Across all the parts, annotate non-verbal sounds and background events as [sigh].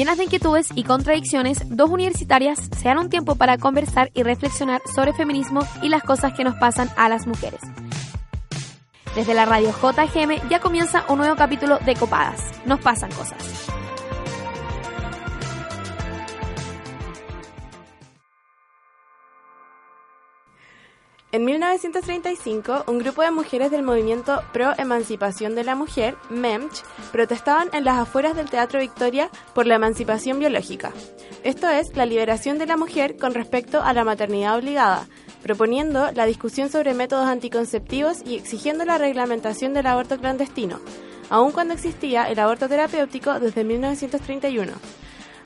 Llenas de inquietudes y contradicciones, dos universitarias se dan un tiempo para conversar y reflexionar sobre feminismo y las cosas que nos pasan a las mujeres. Desde la radio JGM ya comienza un nuevo capítulo de Copadas. Nos pasan cosas. En 1935, un grupo de mujeres del movimiento Pro Emancipación de la Mujer, MEMCH, protestaban en las afueras del Teatro Victoria por la emancipación biológica. Esto es, la liberación de la mujer con respecto a la maternidad obligada, proponiendo la discusión sobre métodos anticonceptivos y exigiendo la reglamentación del aborto clandestino, aun cuando existía el aborto terapéutico desde 1931.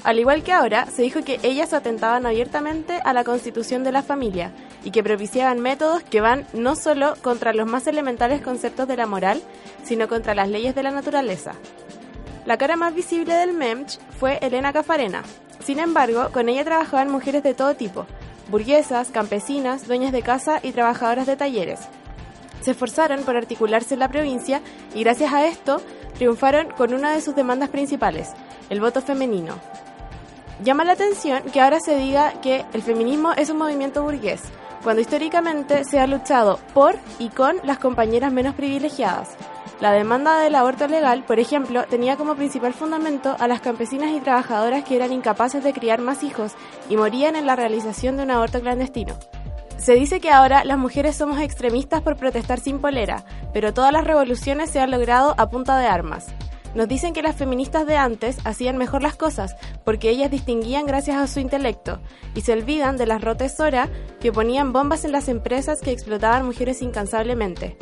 Al igual que ahora, se dijo que ellas atentaban abiertamente a la constitución de la familia y que propiciaban métodos que van no solo contra los más elementales conceptos de la moral, sino contra las leyes de la naturaleza. La cara más visible del MEMCH fue Elena Cafarena. Sin embargo, con ella trabajaban mujeres de todo tipo, burguesas, campesinas, dueñas de casa y trabajadoras de talleres. Se esforzaron por articularse en la provincia y gracias a esto triunfaron con una de sus demandas principales, el voto femenino. Llama la atención que ahora se diga que el feminismo es un movimiento burgués, cuando históricamente se ha luchado por y con las compañeras menos privilegiadas. La demanda del aborto legal, por ejemplo, tenía como principal fundamento a las campesinas y trabajadoras que eran incapaces de criar más hijos y morían en la realización de un aborto clandestino. Se dice que ahora las mujeres somos extremistas por protestar sin polera, pero todas las revoluciones se han logrado a punta de armas. Nos dicen que las feministas de antes hacían mejor las cosas porque ellas distinguían gracias a su intelecto y se olvidan de las rotesoras que ponían bombas en las empresas que explotaban mujeres incansablemente.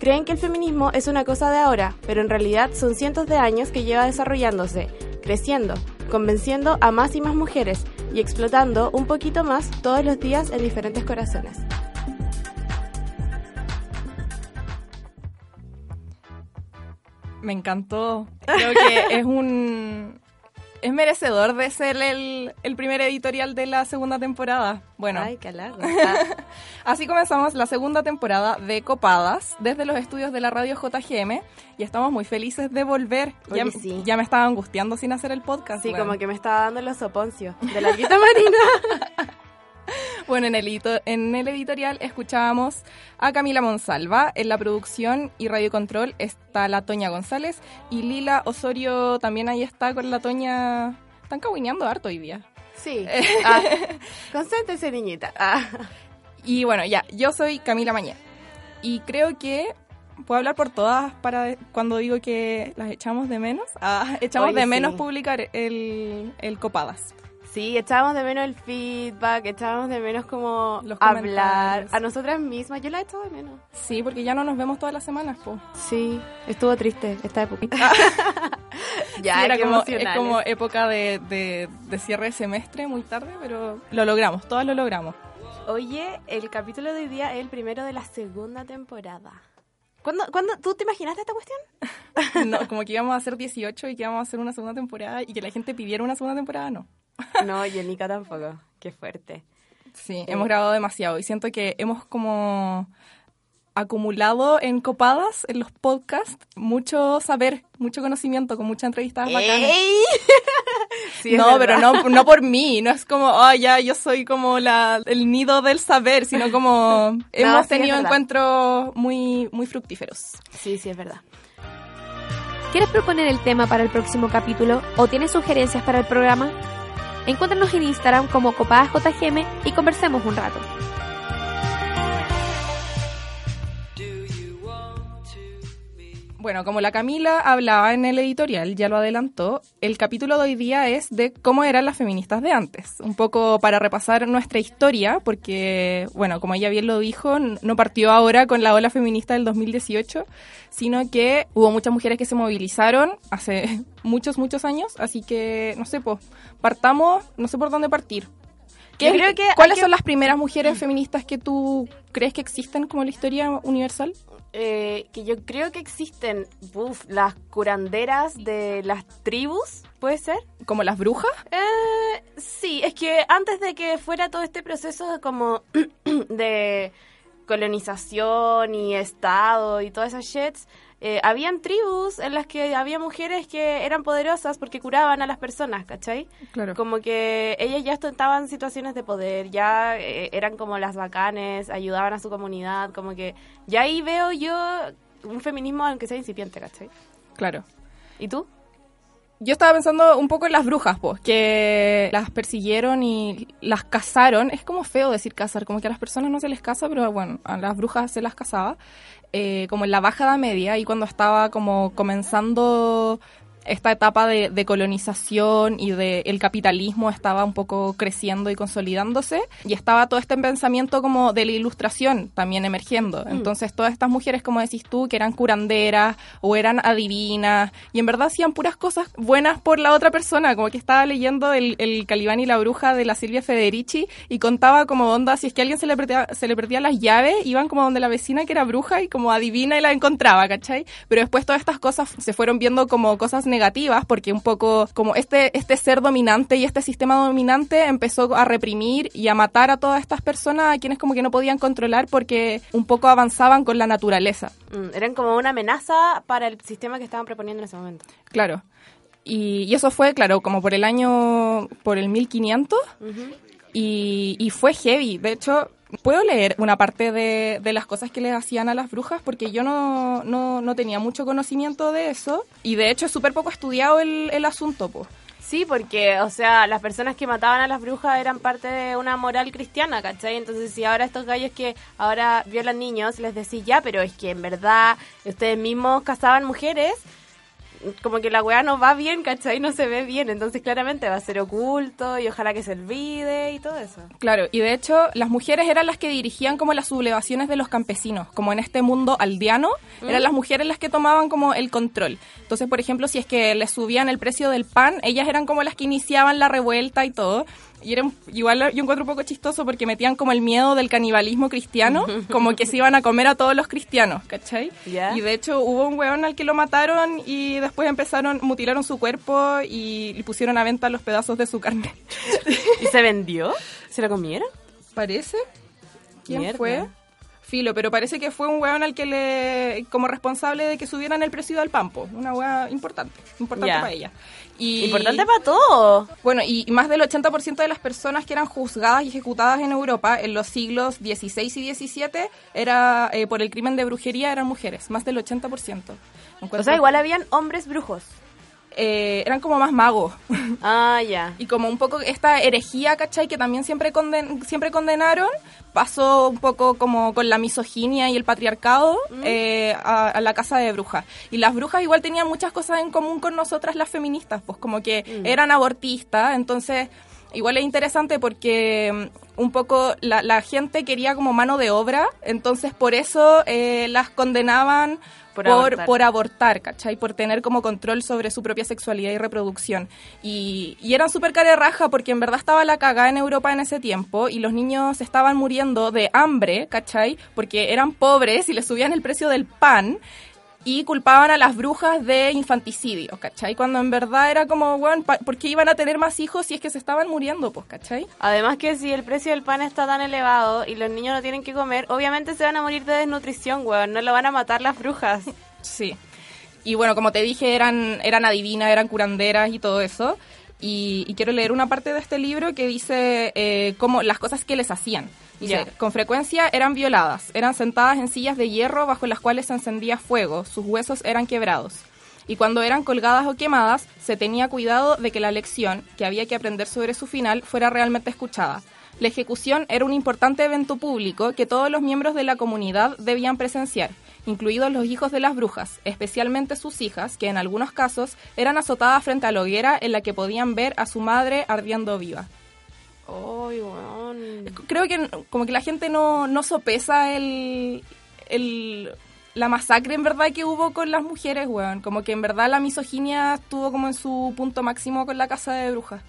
Creen que el feminismo es una cosa de ahora, pero en realidad son cientos de años que lleva desarrollándose, creciendo, convenciendo a más y más mujeres y explotando un poquito más todos los días en diferentes corazones. Me encantó. Creo que [laughs] es un. Es merecedor de ser el, el primer editorial de la segunda temporada. Bueno, Ay, qué halago. [laughs] así comenzamos la segunda temporada de Copadas desde los estudios de la radio JGM y estamos muy felices de volver. Oye, ya, sí. ya me estaba angustiando sin hacer el podcast. Sí, como que me estaba dando los soponcios de la Guita Marina. [laughs] [laughs] Bueno, en el, edito- en el editorial escuchábamos a Camila Monsalva, en la producción y radio control está la Toña González y Lila Osorio también ahí está con la Toña. Están caguineando harto hoy día. Sí. [laughs] Ah, concéntrese, niñita. Ah. Y bueno, ya, yo soy Camila Mañé y creo que puedo hablar por todas para cuando digo que las echamos de menos. Ah, echamos de menos publicar el, el Copadas. Sí, echábamos de menos el feedback, echábamos de menos como Los hablar a nosotras mismas. Yo la he echado de menos. Sí, porque ya no nos vemos todas las semanas, po. Sí, estuvo triste esta época. [laughs] ya, Sí, era como, es emocionales. como época de, de- de cierre de semestre, muy tarde, pero lo logramos, todas lo logramos. Oye, el capítulo de hoy día es el primero de la segunda temporada. ¿Cuándo, ¿cuándo, ¿Tú te imaginaste esta cuestión? [laughs] No, como que íbamos a hacer 18 y que íbamos a hacer una segunda temporada y que la gente pidiera una segunda temporada, no. [laughs] No, Nika tampoco. Qué fuerte. Sí, hemos grabado demasiado y siento que hemos como acumulado en copadas, en los podcasts, mucho saber, mucho conocimiento, con muchas entrevistas bacanas. [laughs] Sí, no, pero no, no por mí, no es como, oh, ya, yo soy como la, el nido del saber, sino como [laughs] hemos tenido encuentros muy, muy fructíferos. Sí, sí, es verdad. ¿Quieres proponer el tema para el próximo capítulo o tienes sugerencias para el programa? Encuéntranos en Instagram como copadasjgm y conversemos un rato. Bueno, como la Camila hablaba en el editorial, ya lo adelantó, el capítulo de hoy día es de cómo eran las feministas de antes. Un poco para repasar nuestra historia, porque, bueno, como ella bien lo dijo, no partió ahora con la ola feminista del 2018, sino que hubo muchas mujeres que se movilizaron hace [laughs] muchos, muchos años, así que, no sé, pues, partamos, no sé por dónde partir. ¿Qué- Yo creo que ¿Cuáles que- son las primeras mujeres feministas que tú crees que existen como la historia universal? Eh, que yo creo que existen uf, las curanderas de las tribus, ¿puede ser? ¿Como las brujas? Eh, sí, es que antes de que fuera todo este proceso como [clears throat] de colonización y estado y todas esas shits, eh, habían tribus en las que había mujeres que eran poderosas porque curaban a las personas, ¿cachai? Claro. Como que ellas ya estaban en situaciones de poder, ya eh, eran como las bacanes, ayudaban a su comunidad, como que ya ahí veo yo un feminismo aunque sea incipiente, ¿cachai? Claro. ¿Y tú? Yo estaba pensando un poco en las brujas, pues, que las persiguieron y las cazaron. Es como feo decir cazar, como que a las personas no se les casa, pero bueno, a las brujas se las cazaba. Eh, como en la Baja Edad Media y cuando estaba como comenzando esta etapa de, de colonización y de el capitalismo estaba un poco creciendo y consolidándose y estaba todo este pensamiento como de la ilustración también emergiendo. Entonces todas estas mujeres, como decís tú, que eran curanderas o eran adivinas y en verdad hacían puras cosas buenas por la otra persona, como que estaba leyendo el, el Calibán y la bruja de la Silvia Federici y contaba como onda, si es que a alguien se le perdía, se le perdía las llaves, iban como donde la vecina que era bruja y como adivina y la encontraba, ¿cachai? Pero después todas estas cosas se fueron viendo como cosas negativas porque un poco como este, este ser dominante y este sistema dominante empezó a reprimir y a matar a todas estas personas a quienes como que no podían controlar porque un poco avanzaban con la naturaleza. Mm, eran como una amenaza para el sistema que estaban proponiendo en ese momento. Claro. Y, y eso fue, claro, como por el año, por el 1500 y, y fue heavy. De hecho, puedo leer una parte de, de las cosas que les hacían a las brujas porque yo no, no, no tenía mucho conocimiento de eso y de hecho es súper poco estudiado el, el asunto, pues. Sí, porque, o sea, las personas que mataban a las brujas eran parte de una moral cristiana, ¿cachai? Entonces, si ahora estos gallos que ahora violan niños, les decís ya, pero es que en verdad ustedes mismos cazaban mujeres, como que la weá no va bien, ¿cachai? No se ve bien, entonces claramente va a ser oculto y ojalá que se olvide y todo eso. Claro, y de hecho las mujeres eran las que dirigían como las sublevaciones de los campesinos, como en este mundo aldeano, eran las mujeres las que tomaban como el control. Entonces, por ejemplo, si es que les subían el precio del pan, ellas eran como las que iniciaban la revuelta y todo. Y era un- igual yo encuentro un poco chistoso porque metían como el miedo del canibalismo cristiano, [laughs] como que se iban a comer a todos los cristianos, ¿cachai? Y de hecho hubo un weón al que lo mataron y después empezaron, mutilaron su cuerpo y le pusieron a venta los pedazos de su carne. [laughs] ¿Y se vendió? ¿Se lo comieron? ¿Parece? ¿Quién Mierda. fue? Filo, pero parece que fue un weón al que le... como responsable de que subieran el precio del pampo. Una weá importante, importante para ella. Y, Importante para todo. Bueno, y más del 80% de las personas que eran juzgadas y ejecutadas en Europa en los siglos XVI y XVII era, eh, por el crimen de brujería eran mujeres, más del 80%. O sea, igual habían hombres brujos. Eh, eran como más magos. [laughs] Ah, ya. y como un poco esta herejía, ¿cachai? Que también siempre, conden- siempre condenaron, pasó un poco como con la misoginia y el patriarcado eh, a, a la casa de brujas. Y las brujas igual tenían muchas cosas en común con nosotras las feministas, pues como que eran abortistas, entonces... Igual es interesante porque mm, un poco la, la gente quería como mano de obra, entonces por eso eh, las condenaban Por por, abortar. por abortar, ¿cachai? Por tener como control sobre su propia sexualidad y reproducción. Y, y eran súper raja porque en verdad estaba la cagada en Europa en ese tiempo y los niños estaban muriendo de hambre, ¿cachai? Porque eran pobres y les subían el precio del pan y culpaban a las brujas de infanticidio, ¿cachai? Cuando en verdad era como, bueno, ¿por qué iban a tener más hijos si es que se estaban muriendo, pues, ¿cachai? Además que si el precio del pan está tan elevado y los niños no tienen que comer, obviamente se van a morir de desnutrición, weón. No lo van a matar las brujas. [laughs] Sí. Y bueno, como te dije, eran, eran adivinas, eran curanderas y todo eso. Y, y quiero leer una parte de este libro que dice eh, cómo las cosas que les hacían. Dice, con frecuencia eran violadas, eran sentadas en sillas de hierro bajo las cuales se encendía fuego, sus huesos eran quebrados. Y cuando eran colgadas o quemadas, se tenía cuidado de que la lección que había que aprender sobre su final fuera realmente escuchada. La ejecución era un importante evento público que todos los miembros de la comunidad debían presenciar, incluidos los hijos de las brujas, especialmente sus hijas, que en algunos casos eran azotadas frente a la hoguera en la que podían ver a su madre ardiendo viva. Ay, weón. Creo que como que la gente no, no sopesa el, el, la masacre en verdad que hubo con las mujeres, weón. Como que en verdad la misoginia estuvo como en su punto máximo con la casa de brujas.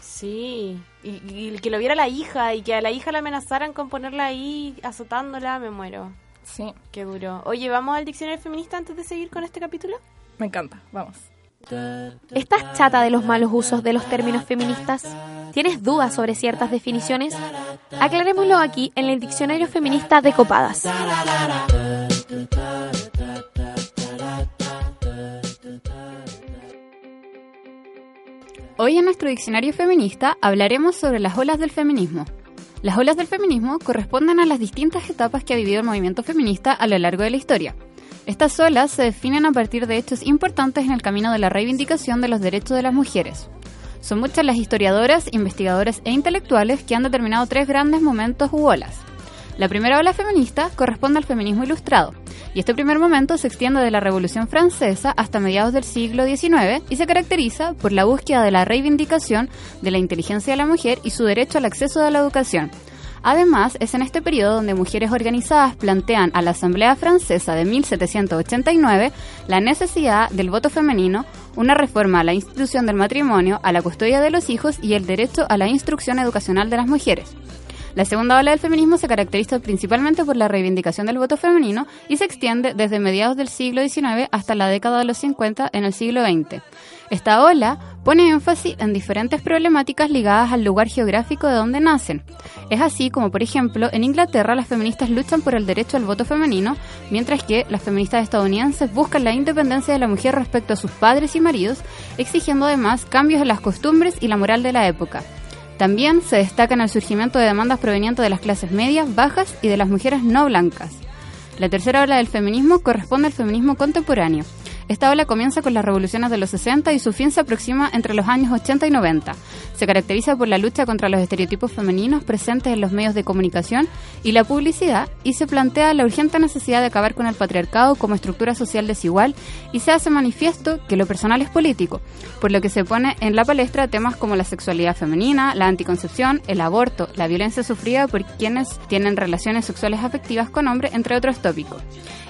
Sí. Y, y que lo viera la hija y que a la hija la amenazaran con ponerla ahí azotándola, me muero. Sí, Qué duro. Oye, ¿vamos al diccionario feminista antes de seguir con este capítulo? me encanta. Vamos. ¿Estás chata de los malos usos de los términos feministas? ¿Tienes dudas sobre ciertas definiciones? Aclarémoslo aquí en el Diccionario Feminista de Copadas. Hoy en nuestro Diccionario Feminista hablaremos sobre las olas del feminismo. Las olas del feminismo corresponden a las distintas etapas que ha vivido el movimiento feminista a lo largo de la historia, estas olas se definen a partir de hechos importantes en el camino de la reivindicación de los derechos de las mujeres. Son muchas las historiadoras, investigadoras e intelectuales que han determinado tres grandes momentos u olas. La primera ola feminista corresponde al feminismo ilustrado, y este primer momento se extiende de la Revolución Francesa hasta mediados del siglo XIX y se caracteriza por la búsqueda de la reivindicación de la inteligencia de la mujer y su derecho al acceso a la educación. Además, es en este periodo donde mujeres organizadas plantean a la Asamblea Francesa de 1789 la necesidad del voto femenino, una reforma a la institución del matrimonio, a la custodia de los hijos y el derecho a la instrucción educacional de las mujeres. La segunda ola del feminismo se caracteriza principalmente por la reivindicación del voto femenino y se extiende desde mediados del siglo XIX hasta la década de los 50 en el siglo XX. Esta ola pone énfasis en diferentes problemáticas ligadas al lugar geográfico de donde nacen. Es así como, por ejemplo, en Inglaterra las feministas luchan por el derecho al voto femenino, mientras que las feministas estadounidenses buscan la independencia de la mujer respecto a sus padres y maridos, exigiendo además cambios en las costumbres y la moral de la época. También se destaca en el surgimiento de demandas provenientes de las clases medias, bajas y de las mujeres no blancas. La tercera ola del feminismo corresponde al feminismo contemporáneo, esta ola comienza con las revoluciones de los 60 y su fin se aproxima entre los años 80 y 90. Se caracteriza por la lucha contra los estereotipos femeninos presentes en los medios de comunicación y la publicidad y se plantea la urgente necesidad de acabar con el patriarcado como estructura social desigual y se hace manifiesto que lo personal es político, por lo que se pone en la palestra temas como la sexualidad femenina, la anticoncepción, el aborto, la violencia sufrida por quienes tienen relaciones sexuales afectivas con hombres, entre otros tópicos.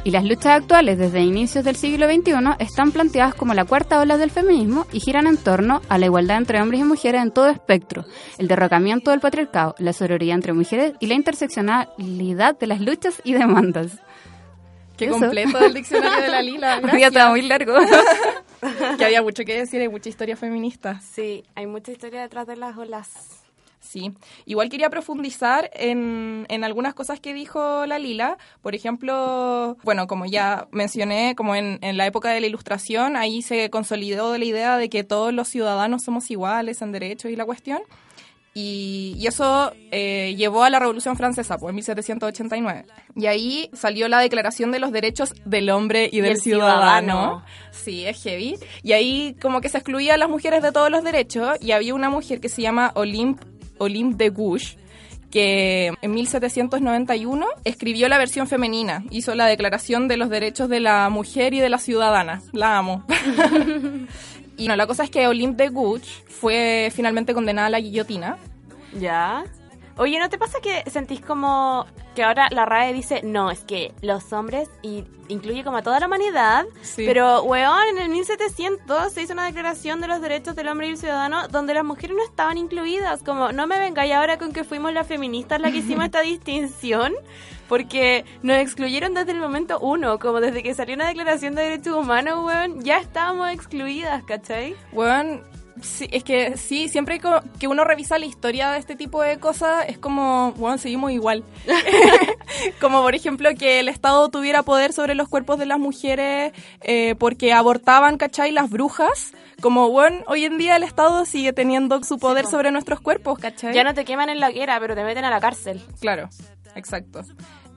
Y las luchas actuales desde inicios del siglo XXI están planteadas como la cuarta ola del feminismo y giran en torno a la igualdad entre hombres y mujeres en todo espectro, el derrocamiento del patriarcado, la sororidad entre mujeres y la interseccionalidad de las luchas y demandas. Qué completo del diccionario de la Lila. [laughs] Ya estaba muy largo. [laughs] que había mucho que decir, hay mucha historia feminista. Sí, hay mucha historia detrás de las olas. Sí, igual quería profundizar en, en, algunas cosas que dijo la Lila. Por ejemplo, bueno, como ya mencioné, como en, en, la época de la Ilustración, ahí se consolidó la idea de que todos los ciudadanos somos iguales en derechos y la cuestión. Y, y eso eh, llevó a la Revolución Francesa, pues en 1789. Y ahí salió la Declaración de los Derechos del Hombre y, del ciudadano. Sí, es heavy. Y ahí como que se excluía a las mujeres de todos los derechos y había una mujer que se llama Olympe Olympe de Gouges, que en 1791 escribió la versión femenina, hizo la Declaración de los Derechos de la Mujer y de la Ciudadana. La amo. [laughs] y no, la cosa es que Olympe de Gouges fue finalmente condenada a la guillotina. ¿Ya? Oye, ¿no te pasa que sentís como que ahora la RAE dice, no, es que los hombres, y incluye como a toda la humanidad, pero, weón, en el 1700 se hizo una declaración de los derechos del hombre y el ciudadano donde las mujeres no estaban incluidas, como, no me vengáis ahora con que fuimos las feministas las que [laughs] hicimos esta distinción, porque nos excluyeron desde el momento uno, como desde que salió una declaración de derechos humanos, weón, ya estábamos excluidas, ¿cachai? Weón, Sí, es que sí, siempre que uno revisa la historia de este tipo de cosas, es como, bueno, seguimos igual. [laughs] como por ejemplo que el Estado tuviera poder sobre los cuerpos de las mujeres eh, porque abortaban, ¿cachai? Las brujas. Como, bueno, hoy en día el Estado sigue teniendo su poder sobre nuestros cuerpos, ¿cachai? Ya no te queman en la guerra, pero te meten a la cárcel. Claro, exacto.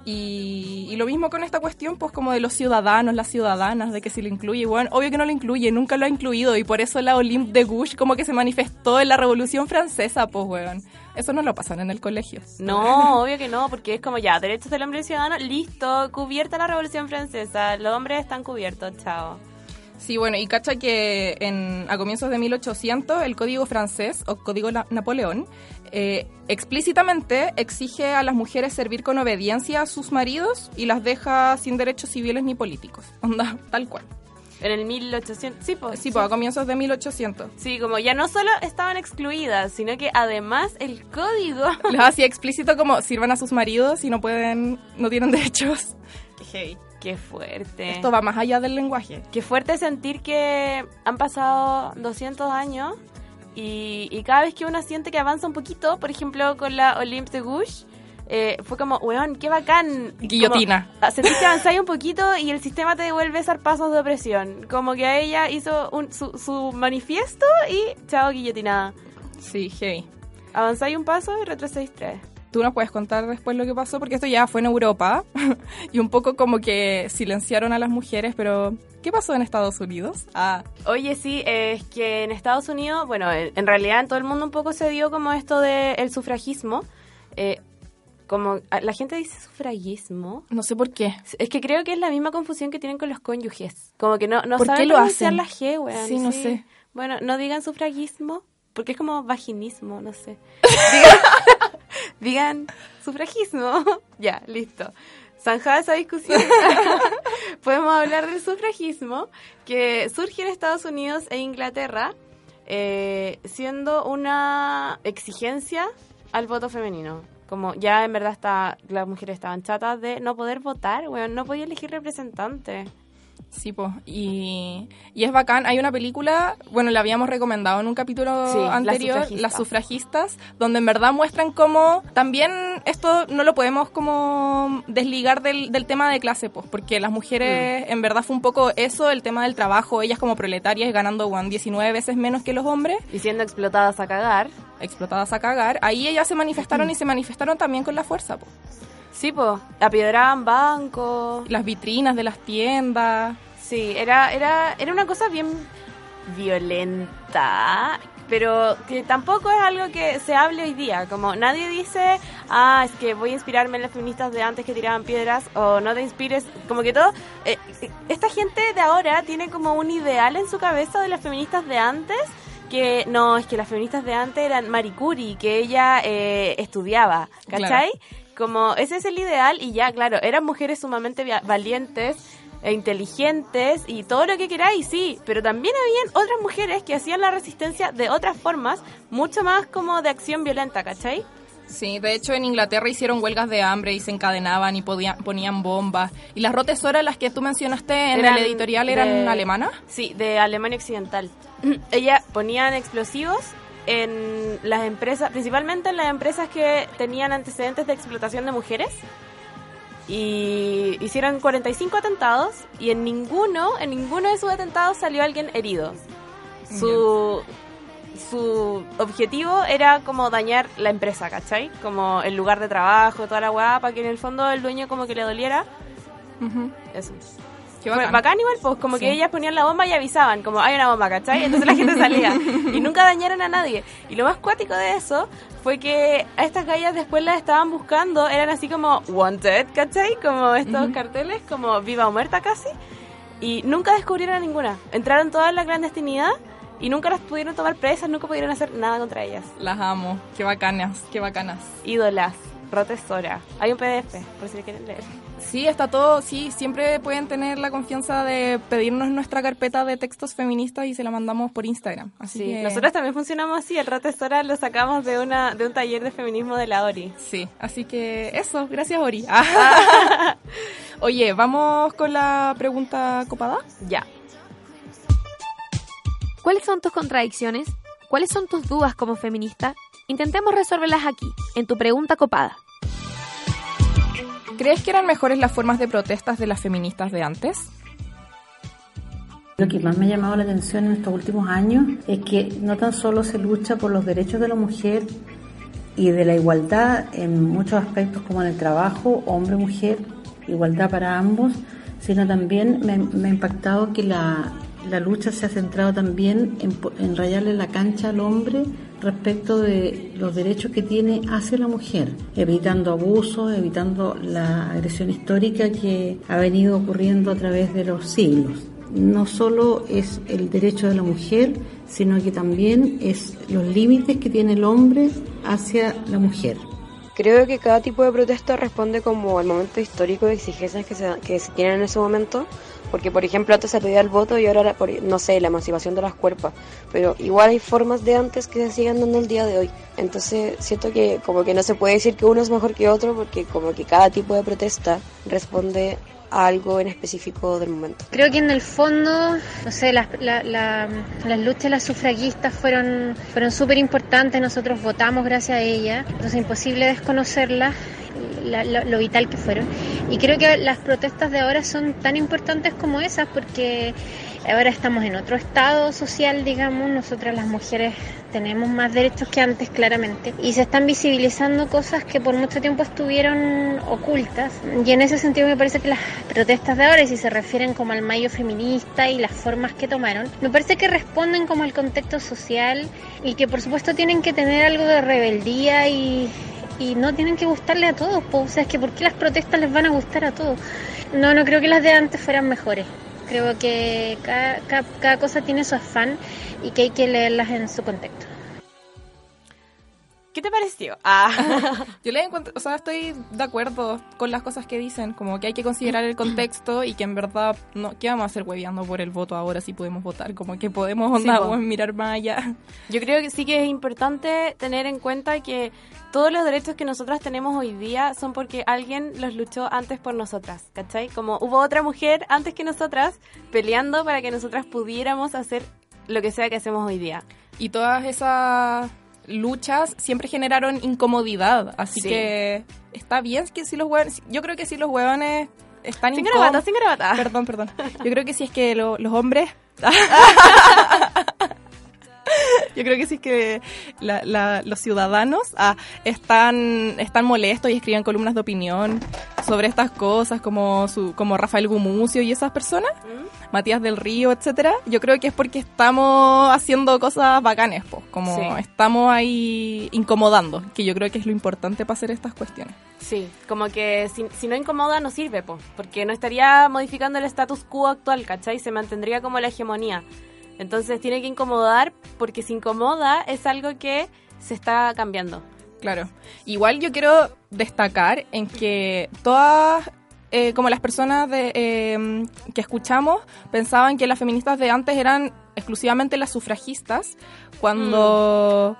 Y, lo mismo con esta cuestión, pues como de los ciudadanos, las ciudadanas, de que si lo incluye, bueno, obvio que no lo incluye, nunca lo ha incluido y por eso la Olympe de Gouges como que se manifestó en la Revolución Francesa, pues weón. Eso no lo pasan en el colegio. No, [laughs] obvio que no, porque es como ya, derechos del hombre y ciudadano, listo, cubierta la Revolución Francesa, los hombres están cubiertos, chao. Sí, bueno, y cacha que en, a comienzos de 1800 el Código francés, o Código Napoleón, eh, explícitamente exige a las mujeres servir con obediencia a sus maridos y las deja sin derechos civiles ni políticos. [laughs] Onda, tal cual. En el 1800, sí, pues. Sí, pues, a comienzos de 1800. Sí, como ya no solo estaban excluidas, sino que además el código... Les hacía explícito como sirvan a sus maridos y no pueden, no tienen [laughs] derechos. Qué heavy. Qué fuerte. Esto va más allá del lenguaje. Qué fuerte sentir que han pasado 200 años y, cada vez que uno siente que avanza un poquito, por ejemplo con la Olympe de Gouges, eh, fue como, weón, qué bacán. Guillotina. Como, sentís que avanzáis un poquito y el sistema te devuelve pasos de opresión. Como que a ella hizo un, su, su manifiesto y chao, guillotinada. Sí, hey. Avanzáis un paso y retrocedáis tres tú nos puedes contar después lo que pasó, porque esto ya fue en Europa [laughs] y un poco como que silenciaron a las mujeres, pero ¿qué pasó en Estados Unidos? Ah, oye, sí, es que en Estados Unidos, bueno, en realidad en todo el mundo un poco se dio como esto del sufragismo. Eh, como la gente dice sufragismo. No sé por qué. Es que creo que es la misma confusión que tienen con los cónyuges. Como que no, no saben lo hacen? la G, weón. Sí, no sé. Bueno, no digan sufragismo, porque es como vaginismo, no sé. digan [laughs] sufragismo. [laughs] ya, listo. Zanjada esa discusión, [laughs] podemos hablar del sufragismo que surge en Estados Unidos e Inglaterra, eh, siendo una exigencia al voto femenino. Como ya en verdad está, las mujeres estaban chatas de no poder votar, bueno, no podía elegir representante. Sí, pues. Y, y, es bacán. Hay una película, bueno, la habíamos recomendado en un capítulo anterior, las sufragistas. donde en verdad muestran cómo también esto no lo podemos como desligar del, del tema de clase, pues, porque las mujeres, mm. en verdad fue un poco eso, el tema del trabajo, ellas como proletarias ganando 19 veces menos que los hombres. Y siendo explotadas a cagar. Explotadas a cagar. Ahí ellas se manifestaron y se manifestaron también con la fuerza, pues. Sí, pues, apiedraban bancos. Las vitrinas de las tiendas. Sí, era, era, era una cosa bien violenta, pero que tampoco es algo que se hable hoy día. Como nadie dice, ah, es que voy a inspirarme en las feministas de antes que tiraban piedras, o no te inspires. Como que todo. Eh, esta gente de ahora tiene como un ideal en su cabeza de las feministas de antes. Que no, es que las feministas de antes eran Marie que ella eh, estudiaba, ¿cachai? Como ese es el ideal y ya, claro, eran mujeres sumamente valientes e inteligentes y todo lo que queráis, sí, pero también habían otras mujeres que hacían la resistencia de otras formas, mucho más como de acción violenta, ¿cachai? Sí, de hecho en Inglaterra hicieron huelgas de hambre y se encadenaban y podían, ponían bombas. ¿Y las rotesoras, las que tú mencionaste en el editorial, eran alemanas? Sí, de Alemania Occidental. [clears throat] Ellas ponían explosivos en las empresas, principalmente en las empresas que tenían antecedentes de explotación de mujeres. Y hicieron 45 atentados y en ninguno, en ninguno de esos atentados salió alguien herido. Su, su objetivo era como dañar la empresa, ¿cachai? Como el lugar de trabajo, toda la weá, para que en el fondo el dueño como que le doliera. Eso bacán. igual, pues como que ellas ponían la bomba y avisaban, como hay una bomba, ¿cachai? Entonces la gente salía y nunca dañaron a nadie. Y lo más cuático de eso fue que a estas gallas después las estaban buscando, eran así como wanted, ¿cachai? Como estos carteles, como viva o muerta casi. Y nunca descubrieron a ninguna. Entraron todas en la clandestinidad y nunca las pudieron tomar presas, nunca pudieron hacer nada contra ellas. Las amo, qué bacanas, qué bacanas. Ídolas, Rotesora. Hay un PDF, por si le quieren leer. Sí, está todo, sí, siempre pueden tener la confianza de pedirnos nuestra carpeta de textos feministas y se la mandamos por Instagram. Así sí, nosotros también funcionamos así, el rato Hora lo sacamos de una de un taller de feminismo de la Ori. Sí, así que eso, gracias Ori. [laughs] Oye, ¿vamos con la pregunta copada? Ya. ¿Cuáles son tus contradicciones? ¿Cuáles son tus dudas como feminista? Intentemos resolverlas aquí, en tu pregunta copada. ¿Crees que eran mejores las formas de protestas de las feministas de antes? Lo que más me ha llamado la atención en estos últimos años es que no tan solo se lucha por los derechos de la mujer y de la igualdad en muchos aspectos como en el trabajo, hombre-mujer, igualdad para ambos, sino también me, ha impactado que la, lucha se ha centrado también en, en rayarle la cancha al hombre respecto de los derechos que tiene hacia la mujer, evitando abusos, evitando la agresión histórica que ha venido ocurriendo a través de los siglos. No solo es el derecho de la mujer, sino que también es los límites que tiene el hombre hacia la mujer. Creo que cada tipo de protesta responde como al momento histórico de exigencias que se, que se tienen en ese momento porque, por ejemplo, antes se pedía el voto y ahora, no sé, la emancipación de las cuerpas. Pero igual hay formas de antes que se siguen dando el día de hoy. Entonces, siento que como que no se puede decir que uno es mejor que otro porque como que cada tipo de protesta responde a algo en específico del momento. Creo que en el fondo, no sé, las, las luchas las sufragistas fueron, fueron súper importantes, nosotros votamos gracias a ellas, entonces es imposible desconocerlas lo, vital que fueron. Y creo que las protestas de ahora son tan importantes como esas porque ahora estamos en otro estado social, digamos, nosotras las mujeres tenemos más derechos que antes, claramente, y se están visibilizando cosas que por mucho tiempo estuvieron ocultas. Y en ese sentido me parece que las protestas de ahora, si se refieren como al mayo feminista y las formas que tomaron, me parece que responden como al contexto social y que por supuesto tienen que tener algo de rebeldía y, y no tienen que gustarle a todos. po. O sea, es que ¿por qué las protestas les van a gustar a todos? No, no creo que las de antes fueran mejores. Creo que cada, cada- cada cosa tiene su afán y que hay que leerlas en su contexto. ¿Qué te pareció? Ah. [laughs] Yo le encuentro, o sea, estoy de acuerdo con las cosas que dicen, como que hay que considerar el contexto y que en verdad, no, ¿qué vamos a hacer hueveando por el voto ahora si podemos votar? Como que podemos onda, po. weón, mirar más allá. Yo creo que sí que es importante tener en cuenta que todos los derechos que nosotras tenemos hoy día son porque alguien los luchó antes por nosotras, ¿cachai? Como hubo otra mujer antes que nosotras peleando para que nosotras pudiéramos hacer lo que sea que hacemos hoy día. Y todas esas luchas siempre generaron incomodidad, así Sí. que está bien que si los huevones, yo creo que si los huevones están Sin gravata, sin gravata. Perdón, perdón. Yo creo que si es que lo- los hombres... [laughs] [laughs] Yo creo que si es que la- la- los ciudadanos ah, están, están molestos y escriben columnas de opinión sobre estas cosas, como, su, como Rafael Gumucio y esas personas, Matías del Río, etcétera. Yo creo que es porque estamos haciendo cosas bacanes, pues, como Sí. estamos ahí incomodando, que yo creo que es lo importante para hacer estas cuestiones. Sí, como que si, si no incomoda no sirve, po, porque no estaría modificando el status quo actual, ¿cachai? Se mantendría como la hegemonía. Entonces tiene que incomodar porque si incomoda es algo que se está cambiando. Claro. Igual yo quiero destacar en que todas, eh, como las personas de, eh, que escuchamos, pensaban que las feministas de antes eran exclusivamente las sufragistas, cuando...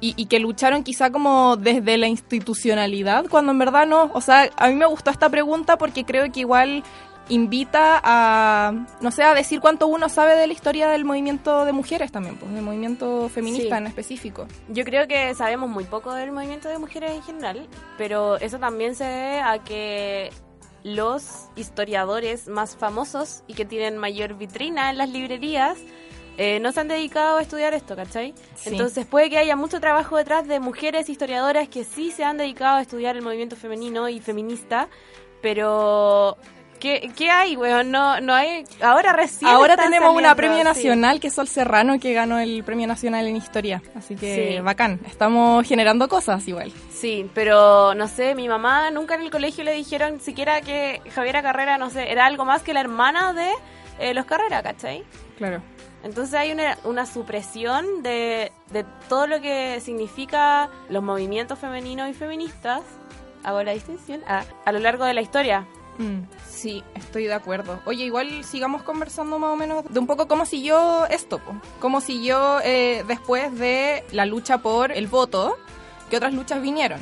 Y, y que lucharon quizá como desde la institucionalidad, cuando en verdad no. O sea, a mí me gustó esta pregunta porque creo que igual invita a, no sé, a decir cuánto uno sabe de la historia del movimiento de mujeres también, pues, del movimiento feminista Sí. en específico. Yo creo que sabemos muy poco del movimiento de mujeres en general, pero eso también se debe a que los historiadores más famosos y que tienen mayor vitrina en las librerías eh, no se han dedicado a estudiar esto, ¿cachai? Sí. Entonces puede que haya mucho trabajo detrás de mujeres historiadoras que sí se han dedicado a estudiar el movimiento femenino y feminista, pero... ¿Qué, qué hay, weón? No, no hay... Ahora recién Ahora tenemos una premio sí. nacional que es Sol Serrano que ganó el premio nacional en historia. Así que Sí. bacán. Estamos generando cosas igual. Sí, pero no sé, mi mamá nunca en el colegio le dijeron siquiera que Javiera Carrera, no sé, era algo más que la hermana de eh, los Carrera, ¿cachai? Claro. Entonces hay una, una supresión de, de todo lo que significa los movimientos femeninos y feministas, hago la distinción, a, a lo largo de la historia. Mm, sí, estoy de acuerdo. Oye, igual sigamos conversando más o menos de un poco cómo siguió esto, cómo siguió eh, después de la lucha por el voto, qué otras luchas vinieron.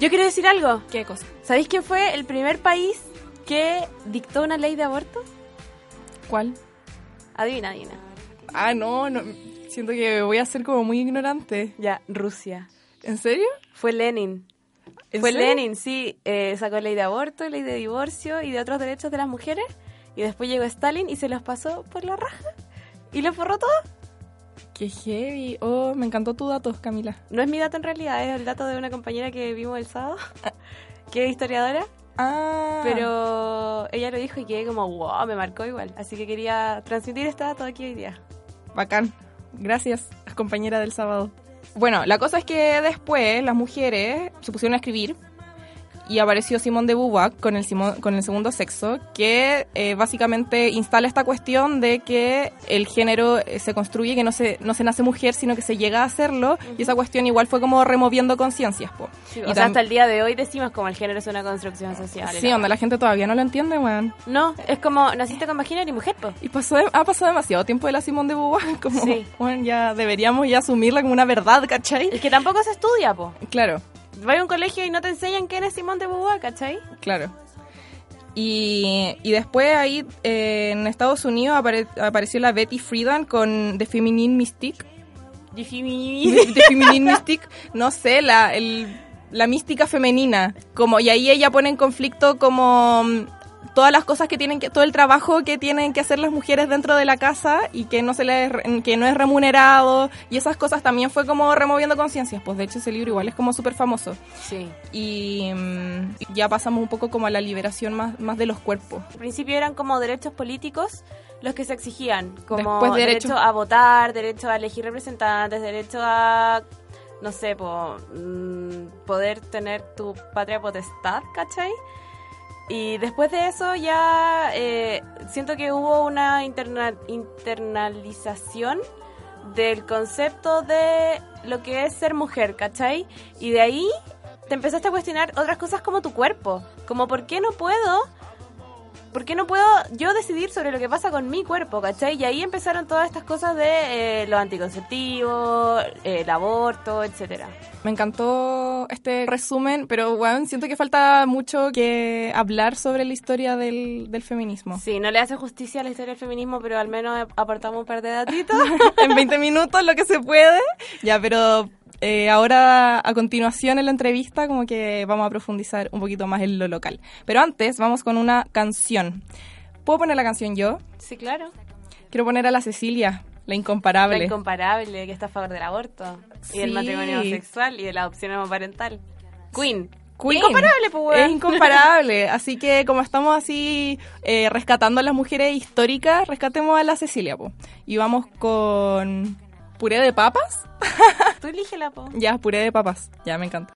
Yo quiero decir algo. ¿Qué cosa? ¿Sabéis quién fue el primer país que dictó una ley de aborto? ¿Cuál? Adivina, adivina. Ah, no, no, siento que voy a ser como muy ignorante. Ya, Rusia. ¿En serio? Fue Lenin. ¿En Fue? Lenin, sí. eh, sacó ley de aborto, ley de divorcio y de otros derechos de las mujeres. Y después llegó Stalin y se los pasó por la raja. Y lo forró todo. Qué heavy. Oh, me encantó tu dato, Camila. No es mi dato en realidad, es el dato de una compañera que vimos el sábado, [laughs] que es historiadora. Ah. Pero ella lo dijo y quedé como, wow, me marcó igual. Así que quería transmitir este dato aquí hoy día. Bacán. Gracias, compañera del sábado. Bueno, la cosa es que después las mujeres se pusieron a escribir y apareció Simón de Beauvoir con el, Simón- con el segundo sexo, que eh, básicamente instala esta cuestión de que el género eh, se construye, que no se, no se nace mujer, sino que se llega a hacerlo, y esa cuestión igual fue como removiendo conciencias. po. Sí, Y o sea, hasta el día de hoy decimos como el género es una construcción social. Sí, donde la gente todavía no lo entiende, weón. No, es como naciste con vagina y mujer, pues. Y pasó, ha pasado demasiado tiempo de la Simón de Beauvoir, [laughs] como, Sí. weón, ya deberíamos ya asumirla como una verdad, ¿cachai? Es que tampoco se estudia, po. Claro. Vas a un colegio y no te enseñan quién es Simón de Beauvoir, ¿cachai? Claro. Y, y después ahí eh, en Estados Unidos apare- apareció la Betty Friedan con The Feminine Mystique. The Feminine Mystique, no sé, la, el, la mística femenina, como y ahí ella pone en conflicto como mm, todas las cosas que tienen que todo el trabajo que tienen que hacer las mujeres dentro de la casa y que no se les que no es remunerado y esas cosas también fue como removiendo conciencias pues de hecho ese libro igual es como súper famoso Sí. y mm, ya pasamos un poco como a la liberación más, más de los cuerpos Al principio eran como derechos políticos los que se exigían, como Después derecho derechos- a votar, derecho a elegir representantes, derecho a, no sé, po, mm, poder tener tu patria potestad, ¿cachai? Y después de eso ya eh, siento que hubo una interna- internalización del concepto de lo que es ser mujer, ¿cachai? Y de ahí te empezaste a cuestionar otras cosas como tu cuerpo, como por qué no puedo ¿por qué no puedo yo decidir sobre lo que pasa con mi cuerpo, ¿cachai? Y ahí empezaron todas estas cosas de eh, los anticonceptivos, el aborto, etcétera. Me encantó este resumen, pero bueno, siento que falta mucho que hablar sobre la historia del, del feminismo. Sí, no le hace justicia a la historia del feminismo, pero al menos aportamos un par de datitos. [laughs] en 20 minutos lo que se puede. Ya, pero eh, ahora a continuación en la entrevista como que vamos a profundizar un poquito más en lo local. Pero antes vamos con una canción. ¿Puedo poner la canción yo? sí, claro. Quiero poner a la Cecilia, la incomparable. La incomparable, que está a favor del aborto. Y del matrimonio homosexual y de la adopción homoparental. Queen. Queen. Incomparable, pues. Es incomparable. Así que como estamos así eh, rescatando a las mujeres históricas, rescatemos a la Cecilia, po. Y vamos con puré de papas. Tú elígela, po. Ya, puré de papas. Ya, me encanta.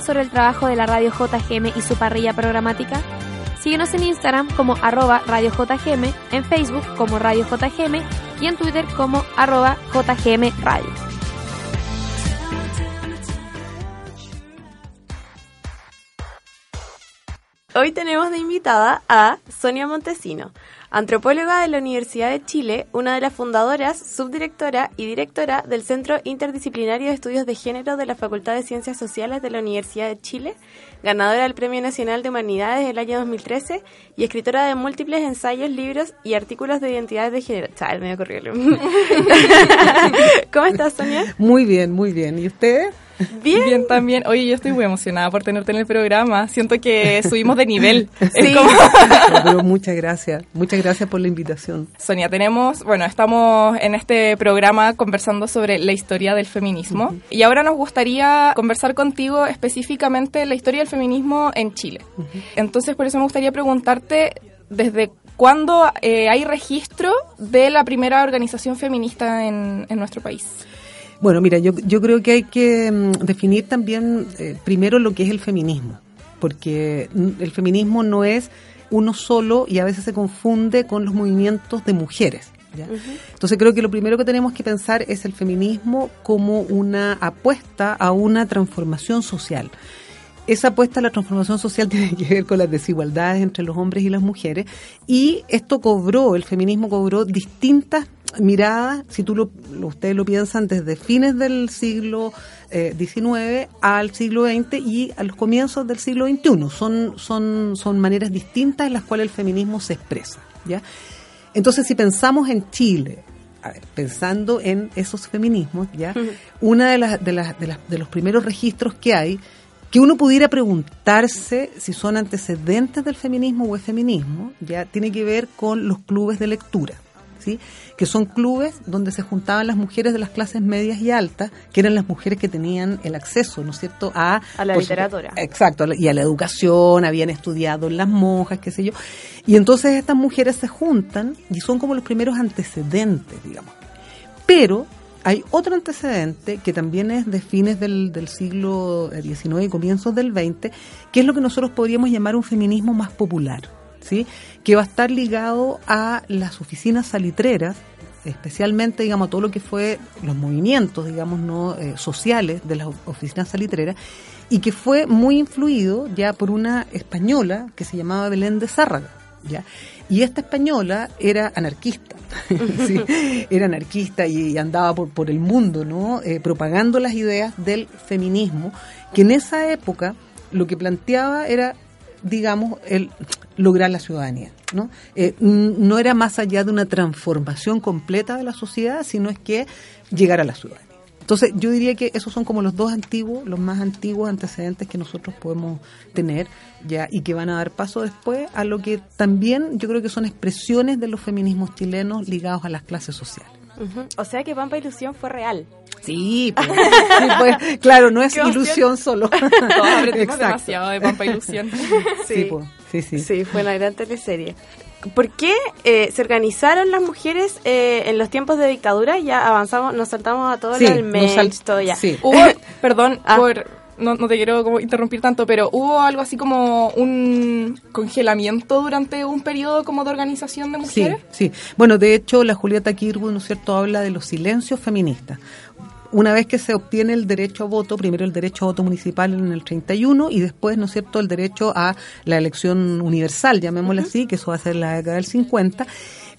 Sobre el trabajo de la radio JGM y su parrilla programática? Síguenos en Instagram como arroba Radio JGM, en Facebook como Radio JGM y en Twitter como arroba JGM Radio. Hoy tenemos de invitada a Sonia Montesino, antropóloga de la Universidad de Chile, una de las fundadoras, subdirectora y directora del Centro Interdisciplinario de Estudios de Género de la Facultad de Ciencias Sociales de la Universidad de Chile, ganadora del Premio Nacional de Humanidades del año 2013 y escritora de múltiples ensayos, libros y artículos de identidades de género. [laughs] ¿Cómo estás, Sonia? Muy bien, muy bien. ¿Y usted? Bien. Bien también. Oye, yo estoy muy emocionada por tenerte en el programa. Siento que subimos de nivel. [laughs] Es Sí. como- [laughs] No, pero muchas gracias. Muchas gracias por la invitación. Sonia, tenemos, bueno, estamos en este programa conversando sobre la historia del feminismo y ahora nos gustaría conversar contigo específicamente la historia del feminismo en Chile. Entonces, por eso me gustaría preguntarte desde cuándo eh, hay registro de la primera organización feminista en, en nuestro país. Bueno, mira, yo, yo creo que hay que mm, definir también eh, primero lo que es el feminismo, porque mm, el feminismo no es uno solo y a veces se confunde con los movimientos de mujeres. ¿ya? Entonces creo que lo primero que tenemos que pensar es el feminismo como una apuesta a una transformación social. Esa apuesta a la transformación social [laughs] tiene que ver con las desigualdades entre los hombres y las mujeres y esto cobró, el feminismo cobró distintas miradas, si tú lo, ustedes lo piensan, desde fines del siglo eh, XIX al siglo XX y a los comienzos del siglo XXI. Son, son, son maneras distintas en las cuales el feminismo se expresa. ¿ya? Entonces, si pensamos en Chile, a ver, pensando en esos feminismos, ya, una de las, de las, de las, de los primeros registros que hay, que uno pudiera preguntarse si son antecedentes del feminismo o es feminismo, ya, tiene que ver con los clubes de lectura. ¿Sí? que son clubes donde se juntaban las mujeres de las clases medias y altas, que eran las mujeres que tenían el acceso, ¿no es cierto?, a, A la literatura. Exacto, y a la educación, habían estudiado en las monjas, qué sé yo. Y entonces estas mujeres se juntan y son como los primeros antecedentes, digamos. Pero hay otro antecedente que también es de fines del, del siglo XIX y comienzos del XX, que es lo que nosotros podríamos llamar un feminismo más popular, ¿sí? que va a estar ligado a las oficinas salitreras, especialmente, digamos, a todo lo que fue los movimientos, digamos, no Eh, sociales de las oficinas salitreras, y que fue muy influido ya por una española que se llamaba Belén de Zárraga, ¿ya? Y esta española era anarquista, [laughs] ¿sí? era anarquista y andaba por, por el mundo, ¿no? Eh, propagando las ideas del feminismo, que en esa época lo que planteaba era, digamos, el lograr la ciudadanía, ¿no? Eh, no era más allá de una transformación completa de la sociedad, sino es que llegar a la ciudadanía. Entonces, yo diría que esos son como los dos antiguos, los más antiguos antecedentes que nosotros podemos tener ya y que van a dar paso después a lo que también yo creo que son expresiones de los feminismos chilenos ligados a las clases sociales. O sea que Pampa Ilusión fue real. Sí, pues, sí, pues, claro, no es [laughs] ilusión solo. [laughs] [laughs] Exacto. demasiado de Pampa Ilusión. Sí, pues, sí, sí. Sí, fue una gran teleserie. ¿Por qué eh, se organizaron las mujeres eh, en los tiempos de dictadura? Ya avanzamos, nos saltamos a todo Sí, MEX, todo ya. sí. Hubo, perdón Ah. por no, no te quiero como interrumpir tanto, pero hubo algo así como un congelamiento durante un periodo como de organización de Sí, mujeres. sí. Bueno, de hecho, la Julieta Kirwood, ¿no es cierto?, habla de los silencios feministas. Una vez que se obtiene el derecho a voto, primero el derecho a voto municipal en el 31 y después, ¿no es cierto?, el derecho a la elección universal, llamémosle así, que eso va a ser la década del 50,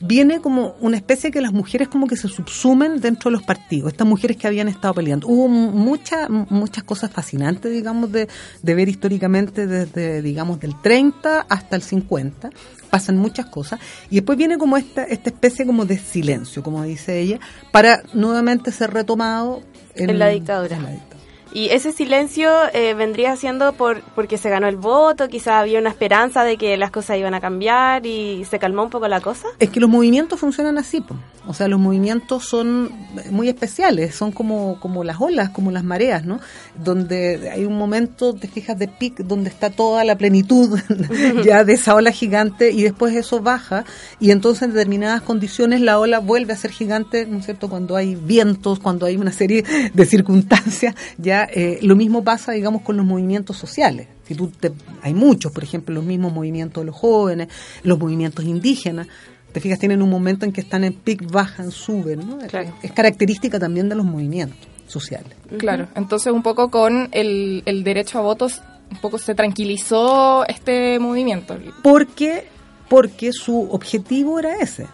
viene como una especie que las mujeres como que se subsumen dentro de los partidos, estas mujeres que habían estado peleando. Hubo muchas muchas cosas fascinantes, digamos, de, de ver históricamente desde, digamos, del 30 hasta el 50 pasan muchas cosas y después viene como esta esta especie como de silencio, como dice ella, para nuevamente ser retomado En la dictadura. en la dictadura. Y ese silencio eh, vendría siendo por porque se ganó el voto, quizás había una esperanza de que las cosas iban a cambiar y se calmó un poco la cosa. Es que los movimientos funcionan así, po. O sea, los movimientos son muy especiales, son como, como las olas, como las mareas, ¿no? Donde hay un momento, te fijas, de pic, donde está toda la plenitud [laughs] ya de esa ola gigante y después eso baja y entonces en determinadas condiciones la ola vuelve a ser gigante, ¿no es cierto? Cuando hay vientos, cuando hay una serie de circunstancias, ya eh, lo mismo pasa, digamos, con los movimientos sociales. Si tú te- hay muchos, por ejemplo, los mismos movimientos de los jóvenes, los movimientos indígenas, te fijas, tienen un momento en que están en pic, bajan, suben, ¿no? Claro. Es característica también de los movimientos sociales. Claro, entonces un poco con el, el derecho a votos, un poco se tranquilizó este movimiento. Porque, porque su objetivo era ese.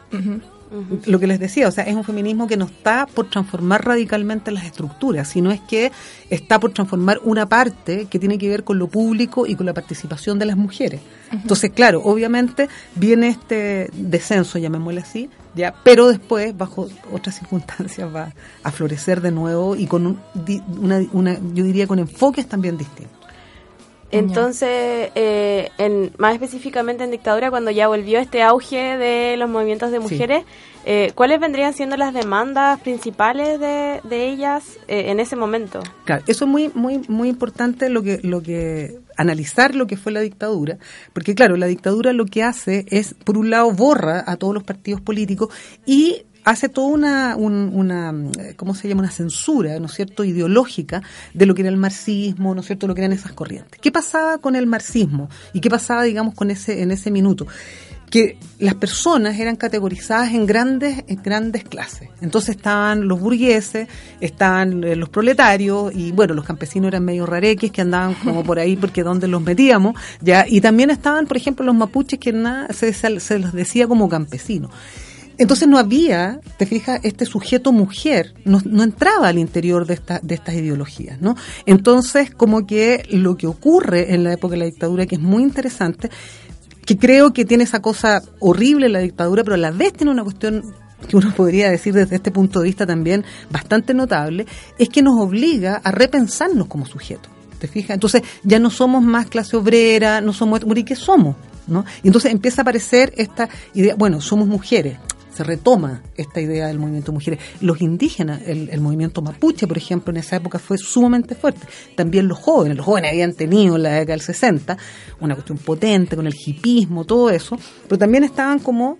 Lo que les decía, o sea, es un feminismo que no está por transformar radicalmente las estructuras, sino es que está por transformar una parte que tiene que ver con lo público y con la participación de las mujeres. Entonces, claro, obviamente viene este descenso, llamémosle así, ya, pero después, bajo otras [laughs] circunstancias, va a florecer de nuevo y con un, di- una, una, yo diría, con enfoques también distintos. Entonces, eh, en, más específicamente en dictadura, cuando ya volvió este auge de los movimientos de Sí. mujeres, eh, ¿cuáles vendrían siendo las demandas principales de, de ellas eh, en ese momento? Claro, eso es muy, muy, muy importante lo que, lo que, analizar lo que fue la dictadura, porque claro, la dictadura lo que hace es, por un lado, borra a todos los partidos políticos y hace toda una, un- una, ¿cómo se llama? Una censura, ¿no es cierto?, ideológica de lo que era el marxismo, ¿no es cierto?, lo que eran esas corrientes. ¿Qué pasaba con el marxismo? ¿Y qué pasaba, digamos, con ese, en ese minuto? Que las personas eran categorizadas en grandes en grandes clases. Entonces estaban los burgueses, estaban eh, los proletarios y bueno, los campesinos eran medio rareques que andaban como por ahí porque donde los metíamos, ya y también estaban, por ejemplo, los mapuches que nada se, se, los decía como campesinos. Entonces no había, te fijas, este sujeto mujer no, no entraba al interior de, esta, de estas ideologías, ¿no? Entonces, como que lo que ocurre en la época de la dictadura, que es muy interesante, que creo que tiene esa cosa horrible la dictadura, pero a la vez tiene una cuestión que uno podría decir desde este punto de vista también bastante notable, es que nos obliga a repensarnos como sujetos. ¿Te fijas? Entonces ya no somos más clase obrera, no somos, ¿y qué somos? ¿no? Y entonces empieza a aparecer esta idea, bueno, somos mujeres, se retoma esta idea del movimiento de mujeres. Los indígenas, el, el, movimiento mapuche, por ejemplo, en esa época fue sumamente fuerte. También los jóvenes, los jóvenes habían tenido en la década del 60 una cuestión potente con el hipismo, todo eso, pero también estaban como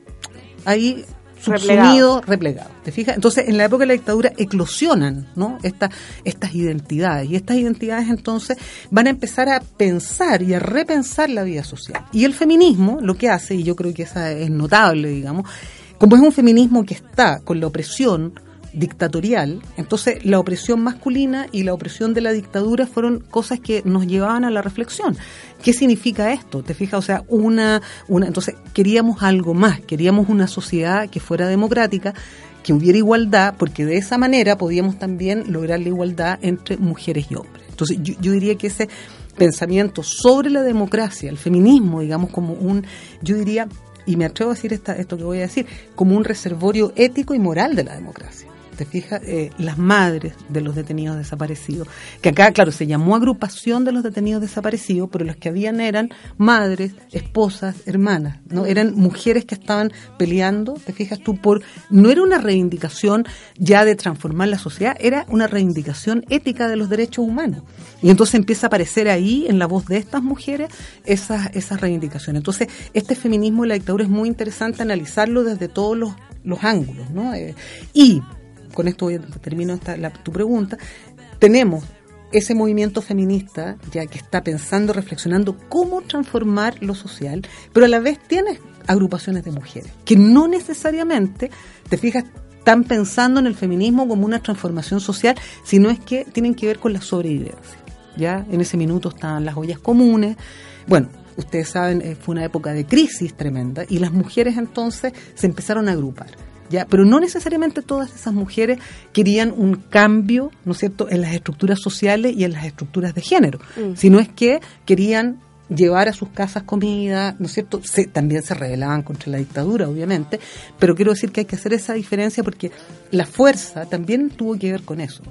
ahí subsumidos, replegados. ¿Te fijas? Entonces, en la época de la dictadura eclosionan, ¿no? Estas, estas identidades. Y estas identidades entonces van a empezar a pensar y a repensar la vida social. Y el feminismo lo que hace, y yo creo que esa es notable, digamos, como es un feminismo que está con la opresión dictatorial, entonces la opresión masculina y la opresión de la dictadura fueron cosas que nos llevaban a la reflexión. ¿Qué significa esto? ¿Te fijas? O sea, una, una, entonces queríamos algo más, queríamos una sociedad que fuera democrática, que hubiera igualdad, porque de esa manera podíamos también lograr la igualdad entre mujeres y hombres. Entonces, yo, yo diría que ese pensamiento sobre la democracia, el feminismo, digamos, como un, yo diría, y me atrevo a decir esta, esto que voy a decir, como un reservorio ético y moral de la democracia. ¿Te fijas? Eh, las madres de los detenidos desaparecidos, que acá, claro, se llamó agrupación de los detenidos desaparecidos, pero las que habían eran madres, esposas, hermanas, ¿no? Eran mujeres que estaban peleando, ¿te fijas tú? por No era una reivindicación ya de transformar la sociedad, era una reivindicación ética de los derechos humanos. Y entonces empieza a aparecer ahí, en la voz de estas mujeres, esas, esas reivindicaciones. Entonces, este feminismo de la dictadura es muy interesante analizarlo desde todos los, los ángulos, ¿no? Eh, y con esto voy a, termino esta, la, tu pregunta, tenemos ese movimiento feminista ya que está pensando, reflexionando cómo transformar lo social, pero a la vez tienes agrupaciones de mujeres que no necesariamente, te fijas, están pensando en el feminismo como una transformación social, sino es que tienen que ver con la sobrevivencia. Ya en ese minuto estaban las ollas comunes, bueno, ustedes saben, eh, fue una época de crisis tremenda y las mujeres entonces se empezaron a agrupar. ¿Ya? Pero no necesariamente todas esas mujeres querían un cambio, ¿no es cierto?, en las estructuras sociales y en las estructuras de género, mm. sino es que querían llevar a sus casas comida, ¿no es cierto? Se, también se rebelaban contra la dictadura, obviamente, pero quiero decir que hay que hacer esa diferencia porque la fuerza también tuvo que ver con eso,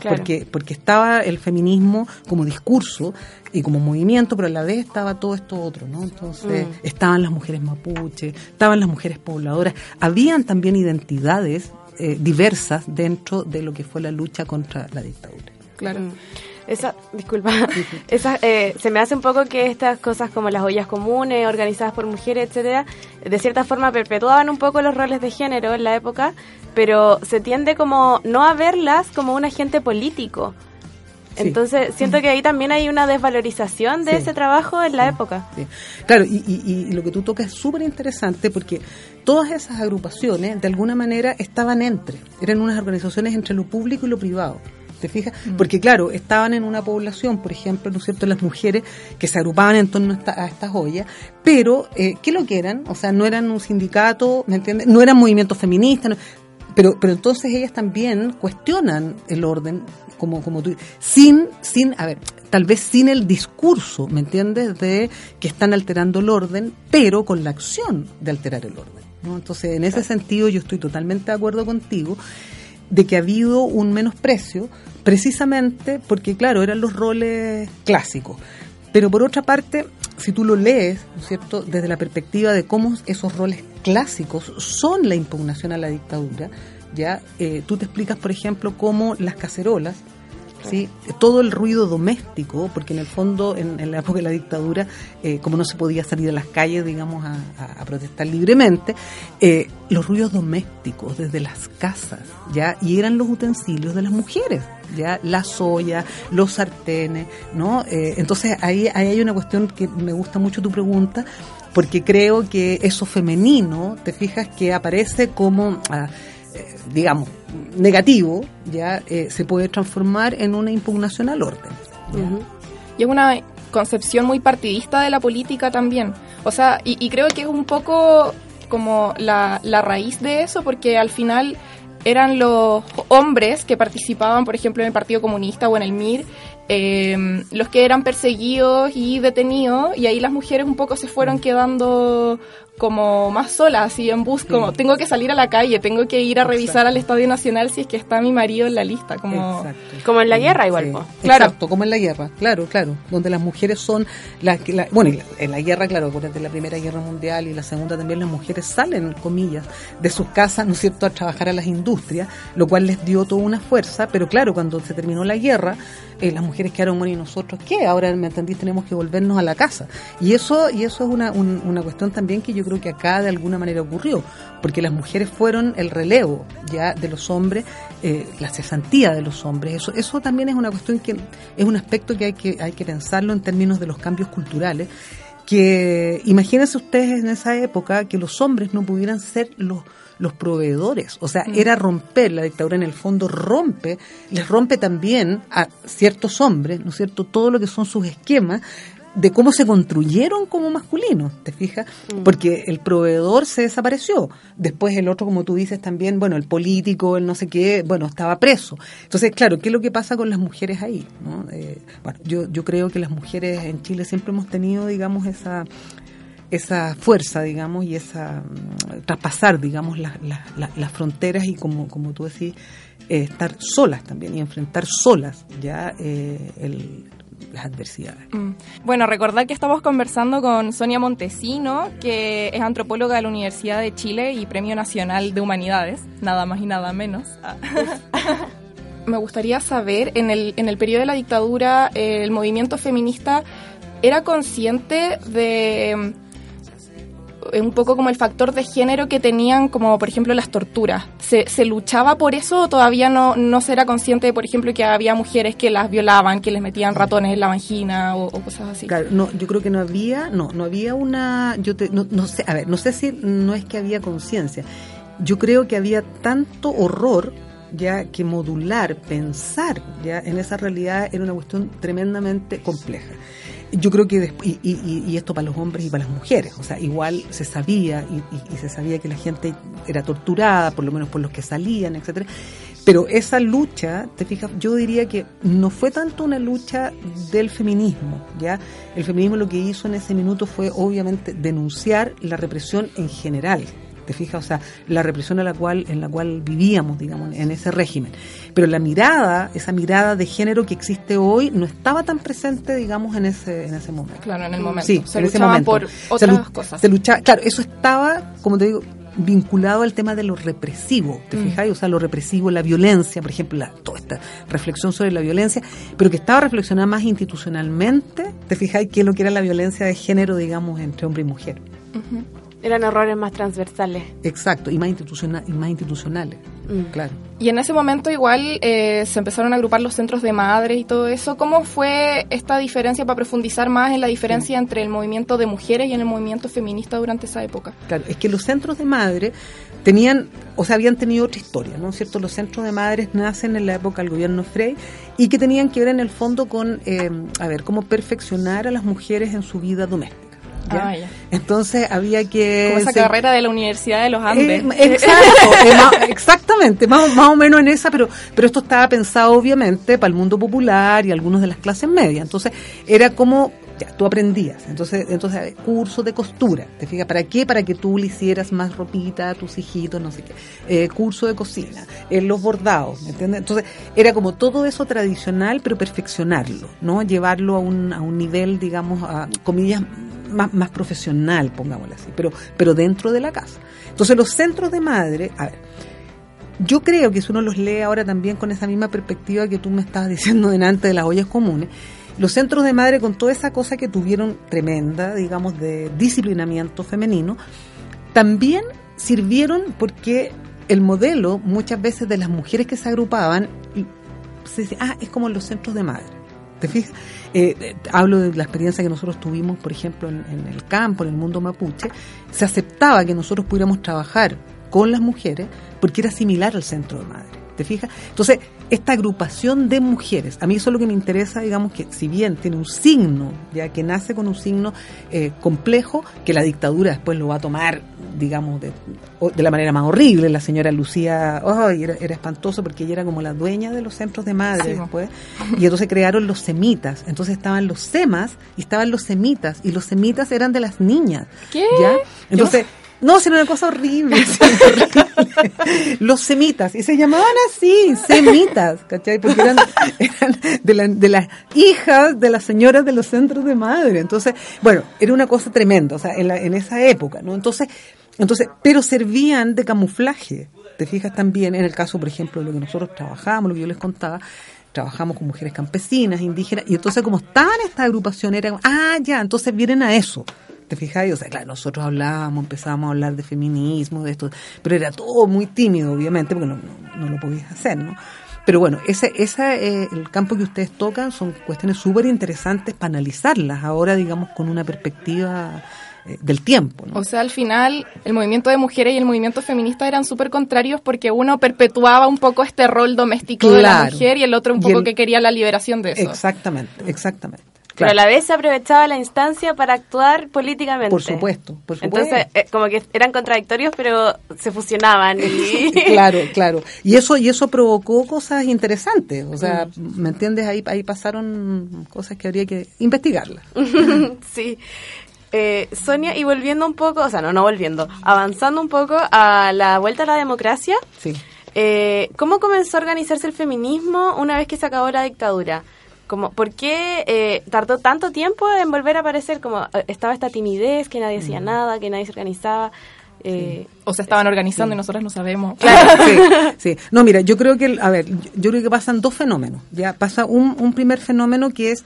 claro. porque porque estaba el feminismo como discurso y como movimiento, pero a la vez estaba todo esto otro, ¿no? Entonces mm. estaban las mujeres mapuche, estaban las mujeres pobladoras, habían también identidades eh, diversas dentro de lo que fue la lucha contra la dictadura. Claro. Mm. Esa, disculpa, [laughs] esa, eh, se me hace un poco que estas cosas como las ollas comunes, organizadas por mujeres, etcétera, de cierta forma perpetuaban un poco los roles de género en la época, pero se tiende como no a verlas como un agente político. Sí. Entonces, siento que ahí también hay una desvalorización de sí. ese trabajo en la sí. época. Claro, y, y, y, lo que tú tocas es súper interesante porque todas esas agrupaciones, de alguna manera, estaban entre, eran unas organizaciones entre lo público y lo privado. ¿Te fijas? Porque claro, estaban en una población, por ejemplo, ¿no es cierto?, las mujeres que se agrupaban en torno a, esta- a estas ollas, pero eh, ¿qué lo que eran? O sea, no eran un sindicato, ¿me entiendes? No eran movimientos feministas, no- pero, pero entonces ellas también cuestionan el orden, como, como tú, sin, sin, a ver, tal vez sin el discurso, ¿me entiendes? De que están alterando el orden, pero con la acción de alterar el orden. ¿no? Entonces, en ese sentido, yo estoy totalmente de acuerdo contigo de que ha habido un menosprecio, precisamente porque, claro, eran los roles clásicos. Pero por otra parte, si tú lo lees, ¿no es cierto?, desde la perspectiva de cómo esos roles clásicos son la impugnación a la dictadura, ya eh, tú te explicas, por ejemplo, cómo las cacerolas, ¿sí? todo el ruido doméstico, porque en el fondo, en, en la época de la dictadura, eh, como no se podía salir a las calles, digamos, a, a- protestar libremente, eh, los ruidos domésticos desde las casas, ya, y eran los utensilios de las mujeres, ya, las ollas, los sartenes, ¿no? Eh, entonces ahí, ahí hay una cuestión que me gusta mucho tu pregunta, porque creo que eso femenino, te fijas que aparece como, ah, eh, digamos, negativo, ya eh, se puede transformar en una impugnación al orden. Y es una concepción muy partidista de la política también. O sea, y, creo que es un poco como la, la raíz de eso, porque al final eran los hombres que participaban, por ejemplo, en el Partido Comunista o en el MIR, eh, los que eran perseguidos y detenidos, y ahí las mujeres un poco se fueron quedando como más solas, así en bus, como tengo que salir a la calle, tengo que ir a revisar al Estadio Nacional si es que está mi marido en la lista, como... Exacto. Como en la guerra igual, Sí. Claro. Exacto, como en la guerra, claro, claro, donde las mujeres son las que, la- bueno, y la- en la guerra, claro, durante la Primera Guerra Mundial y la Segunda también las mujeres salen, comillas, de sus casas, ¿no es cierto?, a trabajar a las industrias, lo cual les dio toda una fuerza, pero claro, cuando se terminó la guerra, eh, las mujeres quedaron, bueno, ¿y nosotros qué? Ahora, ¿me entendís? Tenemos que volvernos a la casa. Y eso, y eso es una, un- una cuestión también que yo creo que acá de alguna manera ocurrió, porque las mujeres fueron el relevo ya de los hombres, eh, la cesantía de los hombres. Eso, eso también es una cuestión que es un aspecto que hay que, hay que pensarlo en términos de los cambios culturales que imagínense ustedes en esa época que los hombres no pudieran ser los los proveedores, o sea, era romper, la dictadura en el fondo rompe, les rompe también a ciertos hombres, ¿no es cierto?, todo lo que son sus esquemas de cómo se construyeron como masculinos, ¿te fijas? Porque el proveedor se desapareció, después el otro, como tú dices también, bueno, el político, el no sé qué, bueno, estaba preso. Entonces, claro, ¿qué es lo que pasa con las mujeres ahí? ¿no? Eh, bueno, yo, yo creo que las mujeres en Chile siempre hemos tenido, digamos, esa esa fuerza, digamos, y esa mm, traspasar, digamos, las las- las- las fronteras y como, como tú decís, eh, estar solas también y enfrentar solas ya eh, el- las adversidades. Mm. Bueno, recordar que estamos conversando con Sonia Montesino, que es antropóloga de la Universidad de Chile y Premio Nacional de Humanidades, nada más y nada menos. Ah. [laughs] Me gustaría saber, en el, en el periodo de la dictadura, el movimiento feminista era consciente de un poco como el factor de género que tenían, como por ejemplo las torturas. ¿Se, se luchaba por eso o todavía no, no se era consciente, de, por ejemplo, que había mujeres que las violaban, que les metían ratones en la vagina o, o cosas así? Claro, no, yo creo que no había, no, no había una, yo te, no, no sé, a ver, no sé si no es que había conciencia. Yo creo que había tanto horror ya que modular, pensar ya en esa realidad era una cuestión tremendamente compleja. Yo creo que y, y- y esto para los hombres y para las mujeres, o sea, igual se sabía y- y se sabía que la gente era torturada, por lo menos por los que salían, etcétera. Pero esa lucha, te fijas, yo diría que no fue tanto una lucha del feminismo, ¿ya? El feminismo lo que hizo en ese minuto fue obviamente denunciar la represión en general, te fijas, o sea, la represión a la cual, en la cual vivíamos, digamos, en ese régimen. Pero la mirada, esa mirada de género que existe hoy, no estaba tan presente, digamos, en ese, en ese momento. Claro, en el momento. Sí, se en ese momento. por Se otras lu- cosas. se luchaba, claro, eso estaba, como te digo, vinculado al tema de lo represivo, ¿te Mm. fijáis? O sea, lo represivo, la violencia, por ejemplo, la, toda esta reflexión sobre la violencia, pero que estaba reflexionada más institucionalmente, ¿te fijáis? Que lo que era la violencia de género, digamos, entre hombre y mujer. Eran errores más transversales. Exacto, y más, institucional, y más institucionales, Mm. claro. Y en ese momento igual eh, se empezaron a agrupar los centros de madres y todo eso. ¿Cómo fue esta diferencia para profundizar más en la diferencia entre el movimiento de mujeres y en el movimiento feminista durante esa época? Claro, es que los centros de madre, tenían, o sea, habían tenido otra historia, ¿no es cierto? Los centros de madres nacen en la época del gobierno Frey y que tenían que ver en el fondo con, eh, a ver, cómo perfeccionar a las mujeres en su vida doméstica. ¿Ya? Ah, ya. Entonces había que... Como esa se- carrera de la Universidad de los Andes. eh, [laughs] exacto, eh, ma- exactamente, más, más o menos en esa, pero, pero esto estaba pensado obviamente para el mundo popular y algunos de las clases medias. Entonces era como, ya, tú aprendías. Entonces, entonces cursos de costura, ¿te fijas? ¿Para qué? Para que tú le hicieras más ropita a tus hijitos, no sé qué. Eh, curso de cocina, los bordados, ¿me entiendes? Entonces era como todo eso tradicional, pero perfeccionarlo, ¿no? Llevarlo a un, a un nivel, digamos, a comillas, más, más profesional, pongámoslo así, pero, pero dentro de la casa. Entonces los centros de madre, a ver, yo creo que si uno los lee ahora también con esa misma perspectiva que tú me estabas [laughs] diciendo delante de las ollas comunes, los centros de madre con toda esa cosa que tuvieron tremenda, digamos, de disciplinamiento femenino, también sirvieron porque el modelo muchas veces de las mujeres que se agrupaban, se dice, ah, es como los centros de madre. ¿Te fijas? Eh, eh, hablo de la experiencia que nosotros tuvimos, por ejemplo, en, en el campo, en el mundo mapuche. Se aceptaba que nosotros pudiéramos trabajar con las mujeres porque era similar al centro de madre. ¿Te fijas? Entonces, esta agrupación de mujeres, a mí eso es lo que me interesa, digamos, que si bien tiene un signo, ya que nace con un signo eh, complejo, que la dictadura después lo va a tomar, digamos, de, de la manera más horrible. La señora Lucía, ay, era, era espantoso porque ella era como la dueña de los centros de madre Sí, después. Y entonces crearon los semitas. Entonces estaban los semas y estaban los semitas. Y los semitas eran de las niñas. ¿Qué? ¿Ya? Entonces, no, sino una cosa horrible. [laughs] [laughs] Los semitas. Y se llamaban así, semitas, ¿cachai? Porque eran, de, la- de las hijas de las señoras de los centros de madre. Entonces, bueno, era una cosa tremenda, o sea, en, la- en esa época, ¿no? Entonces, entonces, pero servían de camuflaje. Te fijas también en el caso, por ejemplo, de lo que nosotros trabajamos, lo que yo les contaba, trabajamos con mujeres campesinas, indígenas, y entonces como estaban estas agrupaciones, era como, ah, ya, entonces vienen a eso. ¿Te fijas? O sea, claro, nosotros hablábamos, empezábamos a hablar de feminismo, de esto, pero era todo muy tímido, obviamente, porque no, no, no lo podías hacer, ¿no? Pero bueno, ese, esa, eh, el campo que ustedes tocan son cuestiones súper interesantes para analizarlas ahora, digamos, con una perspectiva eh, del tiempo, ¿no? O sea, al final, el movimiento de mujeres y el movimiento feminista eran súper contrarios porque uno perpetuaba un poco este rol doméstico de la mujer y el otro un poco el- que quería la liberación de eso. Exactamente, exactamente. Pero a la vez se aprovechaba la instancia para actuar políticamente. Por supuesto, por supuesto. Entonces, eh, como que eran contradictorios, pero se fusionaban. Y... [laughs] claro, claro. Y eso y eso provocó cosas interesantes. O sea, ¿me entiendes? Ahí, ahí pasaron cosas que habría que investigarlas. [laughs] sí. Eh, Sonia, y volviendo un poco, o sea, no, no volviendo, avanzando un poco a la vuelta a la democracia, Sí. eh, ¿cómo comenzó a organizarse el feminismo una vez que se acabó la dictadura? Como, ¿Por qué eh, tardó tanto tiempo en volver a aparecer? Como eh, estaba esta timidez, que nadie Mm. hacía nada, que nadie se organizaba. Eh, O se estaban organizando y nosotras no sabemos. Claro, sí, [laughs] sí. No, mira, yo creo que, a ver, yo, yo creo que pasan dos fenómenos. Ya pasa un, un primer fenómeno que es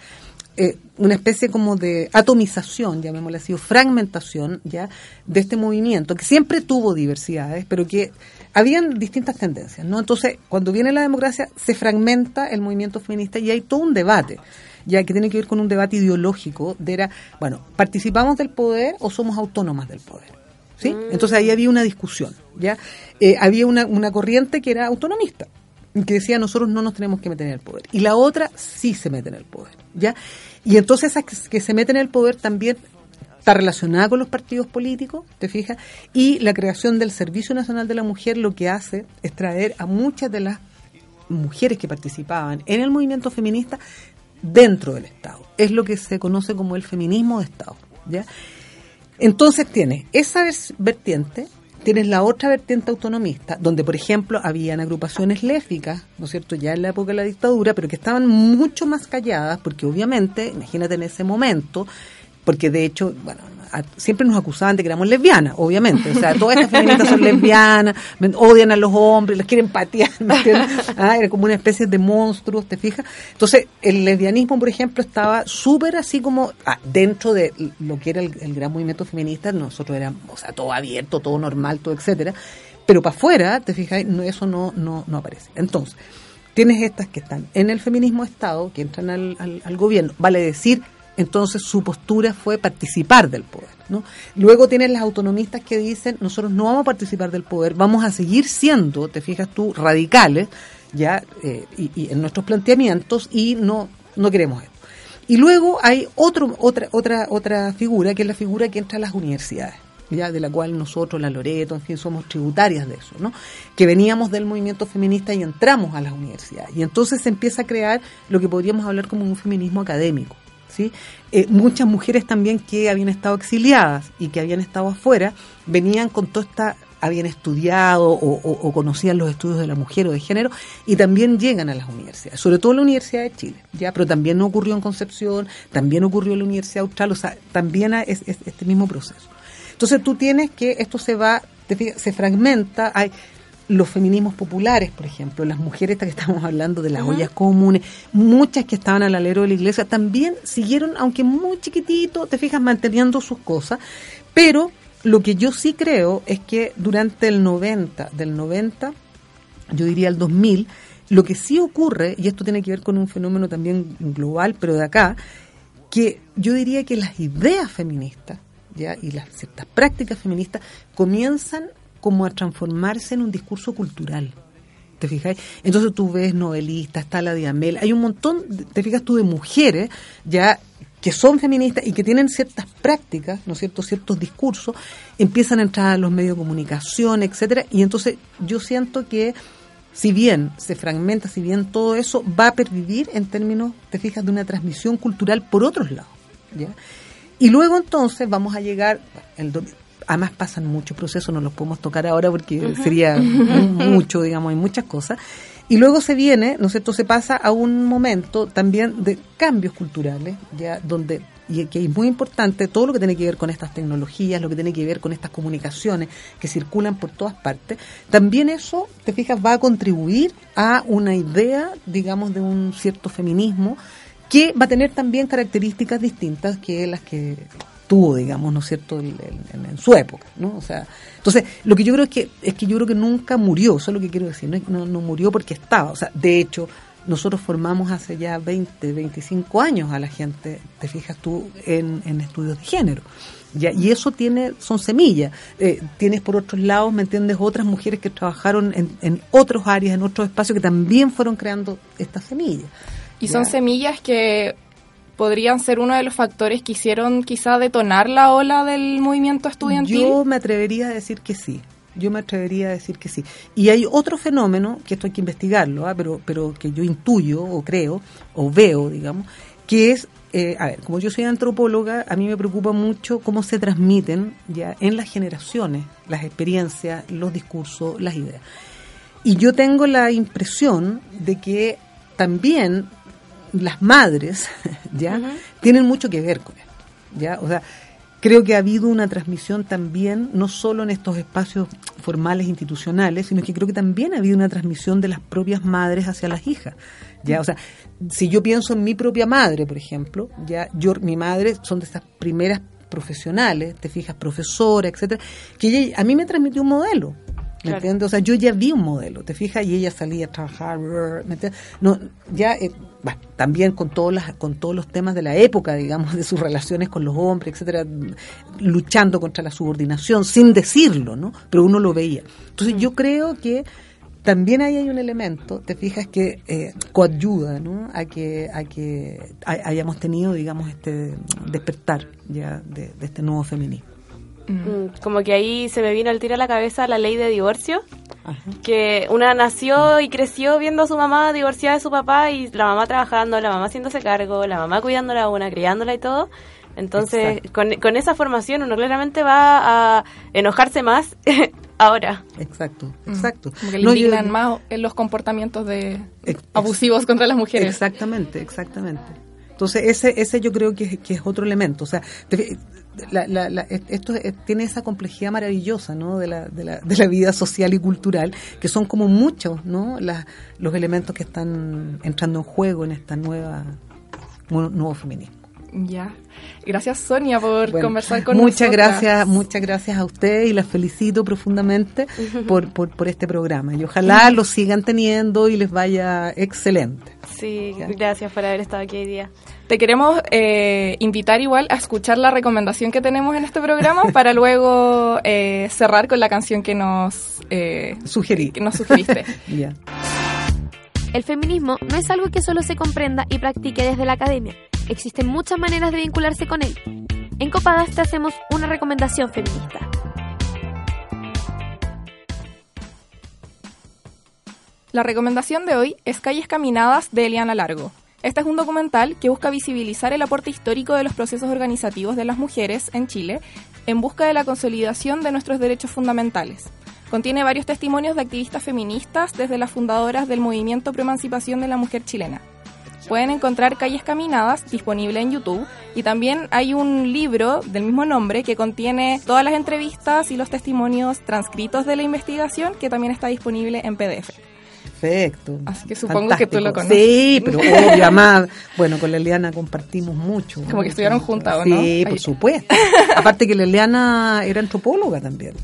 eh, una especie como de atomización, llamémosle así, o fragmentación, ya, de este movimiento que siempre tuvo diversidades, pero que habían distintas tendencias, ¿no? Entonces, cuando viene la democracia, se fragmenta el movimiento feminista y hay todo un debate ya que tiene que ver con un debate ideológico de era, bueno, ¿participamos del poder o somos autónomas del poder? ¿Sí? Entonces ahí había una discusión, ¿ya? Eh, había una, una corriente que era autonomista, que decía nosotros no nos tenemos que meter en el poder. Y la otra sí se mete en el poder, ¿ya? Y entonces esa que, se meten en el poder también está relacionada con los partidos políticos, ¿te fijas? Y la creación del Servicio Nacional de la Mujer lo que hace es traer a muchas de las mujeres que participaban en el movimiento feminista dentro del Estado. Es lo que se conoce como el feminismo de Estado, ¿ya? Entonces tienes esa vertiente, tienes la otra vertiente autonomista, donde por ejemplo habían agrupaciones lésbicas, ¿no es cierto?, ya en la época de la dictadura, pero que estaban mucho más calladas, porque obviamente, imagínate en ese momento, porque de hecho, bueno, a- siempre nos acusaban de que éramos lesbianas, obviamente, o sea, todas estas feministas son lesbianas, odian a los hombres, las quieren patear, ¿me entiendes? [laughs] Ah, era como una especie de monstruos, ¿te fijas? Entonces, el lesbianismo, por ejemplo, estaba súper así como ah, dentro de lo que era el, el gran movimiento feminista, nosotros éramos, o sea, todo abierto, todo normal, todo etcétera, pero para afuera, ¿te fijas? No, eso no, no, no aparece. Entonces, tienes estas que están en el feminismo de Estado, que entran al, al, al gobierno, vale decir, entonces su postura fue participar del poder. ¿no? Luego tienes las autonomistas que dicen, nosotros no vamos a participar del poder, vamos a seguir siendo, te fijas tú, radicales ya eh, y, y en nuestros planteamientos y no, no queremos esto. Y luego hay otro, otra, otra, otra figura, que es la figura que entra a las universidades, ya de la cual nosotros, la Loreto, en fin, somos tributarias de eso, ¿no? Que veníamos del movimiento feminista y entramos a las universidades. Y entonces se empieza a crear lo que podríamos hablar como un feminismo académico. ¿Sí? Eh, muchas mujeres también que habían estado exiliadas y que habían estado afuera venían con toda esta habían estudiado o, conocían los estudios de la mujer o de género y también llegan a las universidades, sobre todo la Universidad de Chile, ya, pero también ocurrió en Concepción, también ocurrió en la Universidad Austral, o sea, también es, es este mismo proceso. Entonces tú tienes que esto se va, se fragmenta, hay los feminismos populares, por ejemplo, las mujeres estas que estamos hablando de las ollas comunes, muchas que estaban al alero de la iglesia, también siguieron, aunque muy chiquitito, te fijas, manteniendo sus cosas, pero lo que yo sí creo es que durante el 90, del 90, yo diría el 2000, lo que sí ocurre, y esto tiene que ver con un fenómeno también global, pero de acá, que yo diría que las ideas feministas ya y las ciertas prácticas feministas comienzan como a transformarse en un discurso cultural. ¿Te fijas? Entonces tú ves novelistas, está la Diamel, hay un montón, te fijas tú, de mujeres ya que son feministas y que tienen ciertas prácticas, ¿no es cierto?, ciertos discursos, empiezan a entrar a los medios de comunicación, etcétera, y entonces yo siento que si bien se fragmenta, si bien todo eso va a pervivir en términos, te fijas, de una transmisión cultural por otros lados, ¿ya? Y luego entonces vamos a llegar, el además pasan muchos procesos, no los podemos tocar ahora porque sería [laughs] mu- mucho, digamos, hay muchas cosas. Y luego se viene, ¿no es cierto?, se pasa a un momento también de cambios culturales, ya donde, y que es muy importante, todo lo que tiene que ver con estas tecnologías, lo que tiene que ver con estas comunicaciones que circulan por todas partes, también eso, te fijas, va a contribuir a una idea, digamos, de un cierto feminismo que va a tener también características distintas que las que tuvo, digamos, ¿no es cierto?, el- el- en, su época, ¿no? O sea, entonces, lo que yo creo es que, es que yo creo que nunca murió, eso es lo que quiero decir, no, no, no murió porque estaba, o sea, de hecho, nosotros formamos hace ya 20, 25 años a la gente, te fijas tú, en, en estudios de género. Ya, y eso tiene, son semillas. Eh, tienes por otros lados, ¿me entiendes? Otras mujeres que trabajaron en, en otros áreas, en otros espacios, que también fueron creando estas semillas. Y son Ya. semillas que podrían ser uno de los factores que hicieron quizá detonar la ola del movimiento estudiantil. Yo me atrevería a decir que sí. Yo me atrevería a decir que sí. Y hay otro fenómeno, que esto hay que investigarlo, ¿ah? pero, pero que yo intuyo o creo o veo, digamos, que es, eh, a ver, como yo soy antropóloga, a mí me preocupa mucho cómo se transmiten ya en las generaciones las experiencias, los discursos, las ideas. Y yo tengo la impresión de que también las madres [laughs] ya tienen mucho que ver con esto. ¿ya? O sea, creo que ha habido una transmisión también, no solo en estos espacios formales institucionales, sino que creo que también ha habido una transmisión de las propias madres hacia las hijas. Ya, o sea, si yo pienso en mi propia madre, por ejemplo, ya yo mi madre son de estas primeras profesionales, te fijas, profesora, etcétera, que ella, a mí me transmitió un modelo. ¿Me Claro. entiendes? O sea, yo ya vi un modelo, ¿te fijas? Y ella salía a trabajar, ¿me entiendes? No, ya, eh, bueno, también con todos, las, con todos los temas de la época, digamos, de sus relaciones con los hombres, etcétera, luchando contra la subordinación, sin decirlo, ¿no? Pero uno lo veía. Entonces, yo creo que también ahí hay un elemento, te fijas, que eh, coayuda, ¿no? A que, a que hay- hayamos tenido, digamos, este despertar ya de, de este nuevo feminismo. Mm, Como que ahí se me vino al tiro a la cabeza la ley de divorcio, Ajá. que una nació y creció viendo a su mamá divorciada de su papá y la mamá trabajando, la mamá haciéndose cargo, la mamá cuidándola a una, criándola y todo. Entonces, con, con esa formación uno claramente va a enojarse más [laughs] ahora. Exacto, Mm. exacto. Como que le No, yo- indignan más en los comportamientos de abusivos contra las mujeres. Exactamente, exactamente. Entonces, ese, ese yo creo que, es- que es otro elemento. O sea, la- la- la- esto es- tiene esa complejidad maravillosa ¿no? de, la, de, la, de la vida social y cultural, que son como muchos ¿no? La- los elementos que están entrando en juego en esta nueva nu- nuevo feminismo. Ya. Gracias, Sonia, por Bueno, conversar con muchas nosotras. gracias, muchas gracias a ustedes y las felicito profundamente [laughs] por, por, por este programa. Y ojalá [laughs] lo sigan teniendo y les vaya excelente. Sí, Ya. gracias por haber estado aquí hoy día. Te queremos eh, invitar igual a escuchar la recomendación que tenemos en este programa [laughs] para luego eh, cerrar con la canción que nos, eh, Sugerí. que nos sugeriste. El feminismo no es algo que solo se comprenda y practique desde la academia. Existen muchas maneras de vincularse con él. En Copadas te hacemos una recomendación feminista. La recomendación de hoy es Calles Caminadas de Eliana Largo. Este es un documental que busca visibilizar el aporte histórico de los procesos organizativos de las mujeres en Chile en busca de la consolidación de nuestros derechos fundamentales. Contiene varios testimonios de activistas feministas desde las fundadoras del movimiento Proemancipación de la Mujer Chilena. Pueden encontrar Calles Caminadas disponible en YouTube y también hay un libro del mismo nombre que contiene todas las entrevistas y los testimonios transcritos de la investigación que también está disponible en PDF. Perfecto. Así que supongo que tú lo conoces. Sí, pero obvio, además, bueno, con la Eliana compartimos mucho. Como que estuvieron juntas, ¿o no? Sí, por supuesto. Aparte que la Eliana era antropóloga también.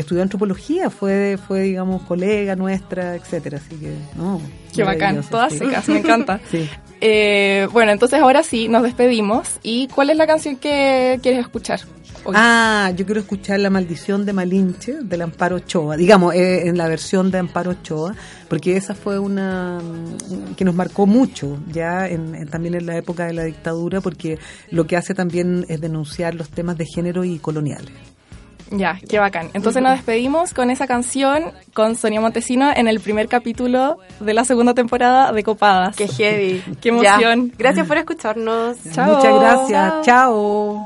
Estudió antropología, fue, fue digamos, colega nuestra, etcétera. Así que, no. Qué bacán, todas sí. secas, me encanta. [laughs] Sí. Eh, bueno, entonces ahora sí, nos despedimos. ¿Y cuál es la canción que quieres escuchar? hoy? Ah, yo quiero escuchar La maldición de Malinche del Amparo Ochoa, digamos, eh, en la versión de Amparo Ochoa, porque esa fue una mm, que nos marcó mucho ya en- en- también en la época de la dictadura, porque lo que hace también es denunciar los temas de género y coloniales. Ya, qué bacán. Entonces nos despedimos con esa canción con Sonia Montesino en el primer capítulo de la segunda temporada de Copadas. Qué heavy. [laughs] Qué emoción. Ya. Gracias por escucharnos. Chao. Muchas gracias, chao.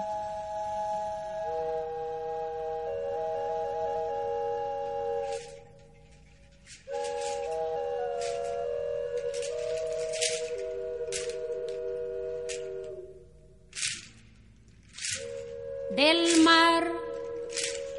del mar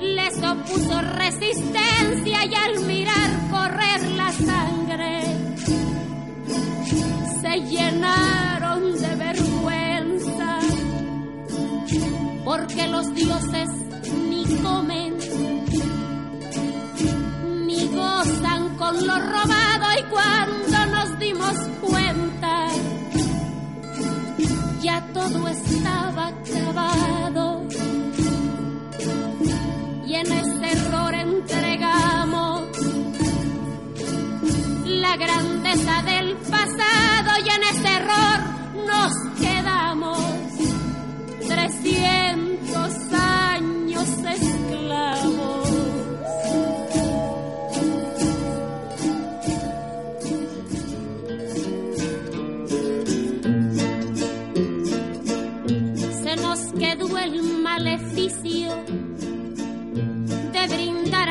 les opuso resistencia y al mirar correr la sangre se llenaron de vergüenza porque los dioses ni comen ni gozan con lo robado y cuando nos dimos cuenta ya todo estaba acabado y en este error entregamos la grandeza del pasado y en ese error nos quedamos. 300 años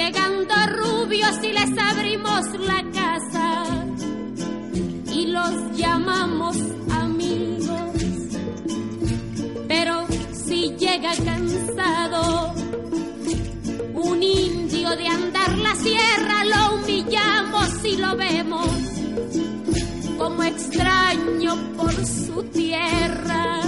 llegando rubios y les abrimos la casa y los llamamos amigos. Pero si llega cansado un indio de andar la sierra, lo humillamos y lo vemos como extraño por su tierra.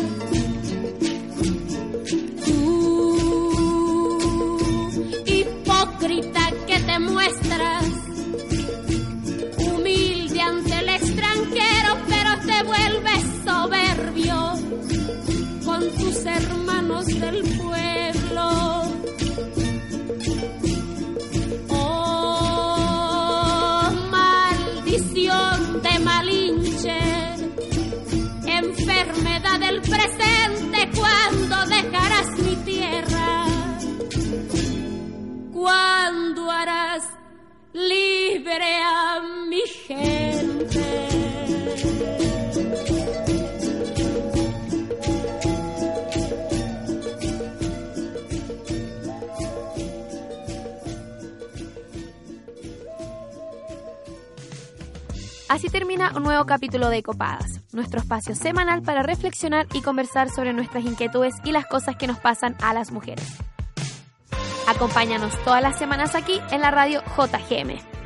Libre a mi gente? Así termina un nuevo capítulo de Copadas, nuestro espacio semanal para reflexionar y conversar sobre nuestras inquietudes y las cosas que nos pasan a las mujeres. Acompáñanos todas las semanas aquí en la radio JGM.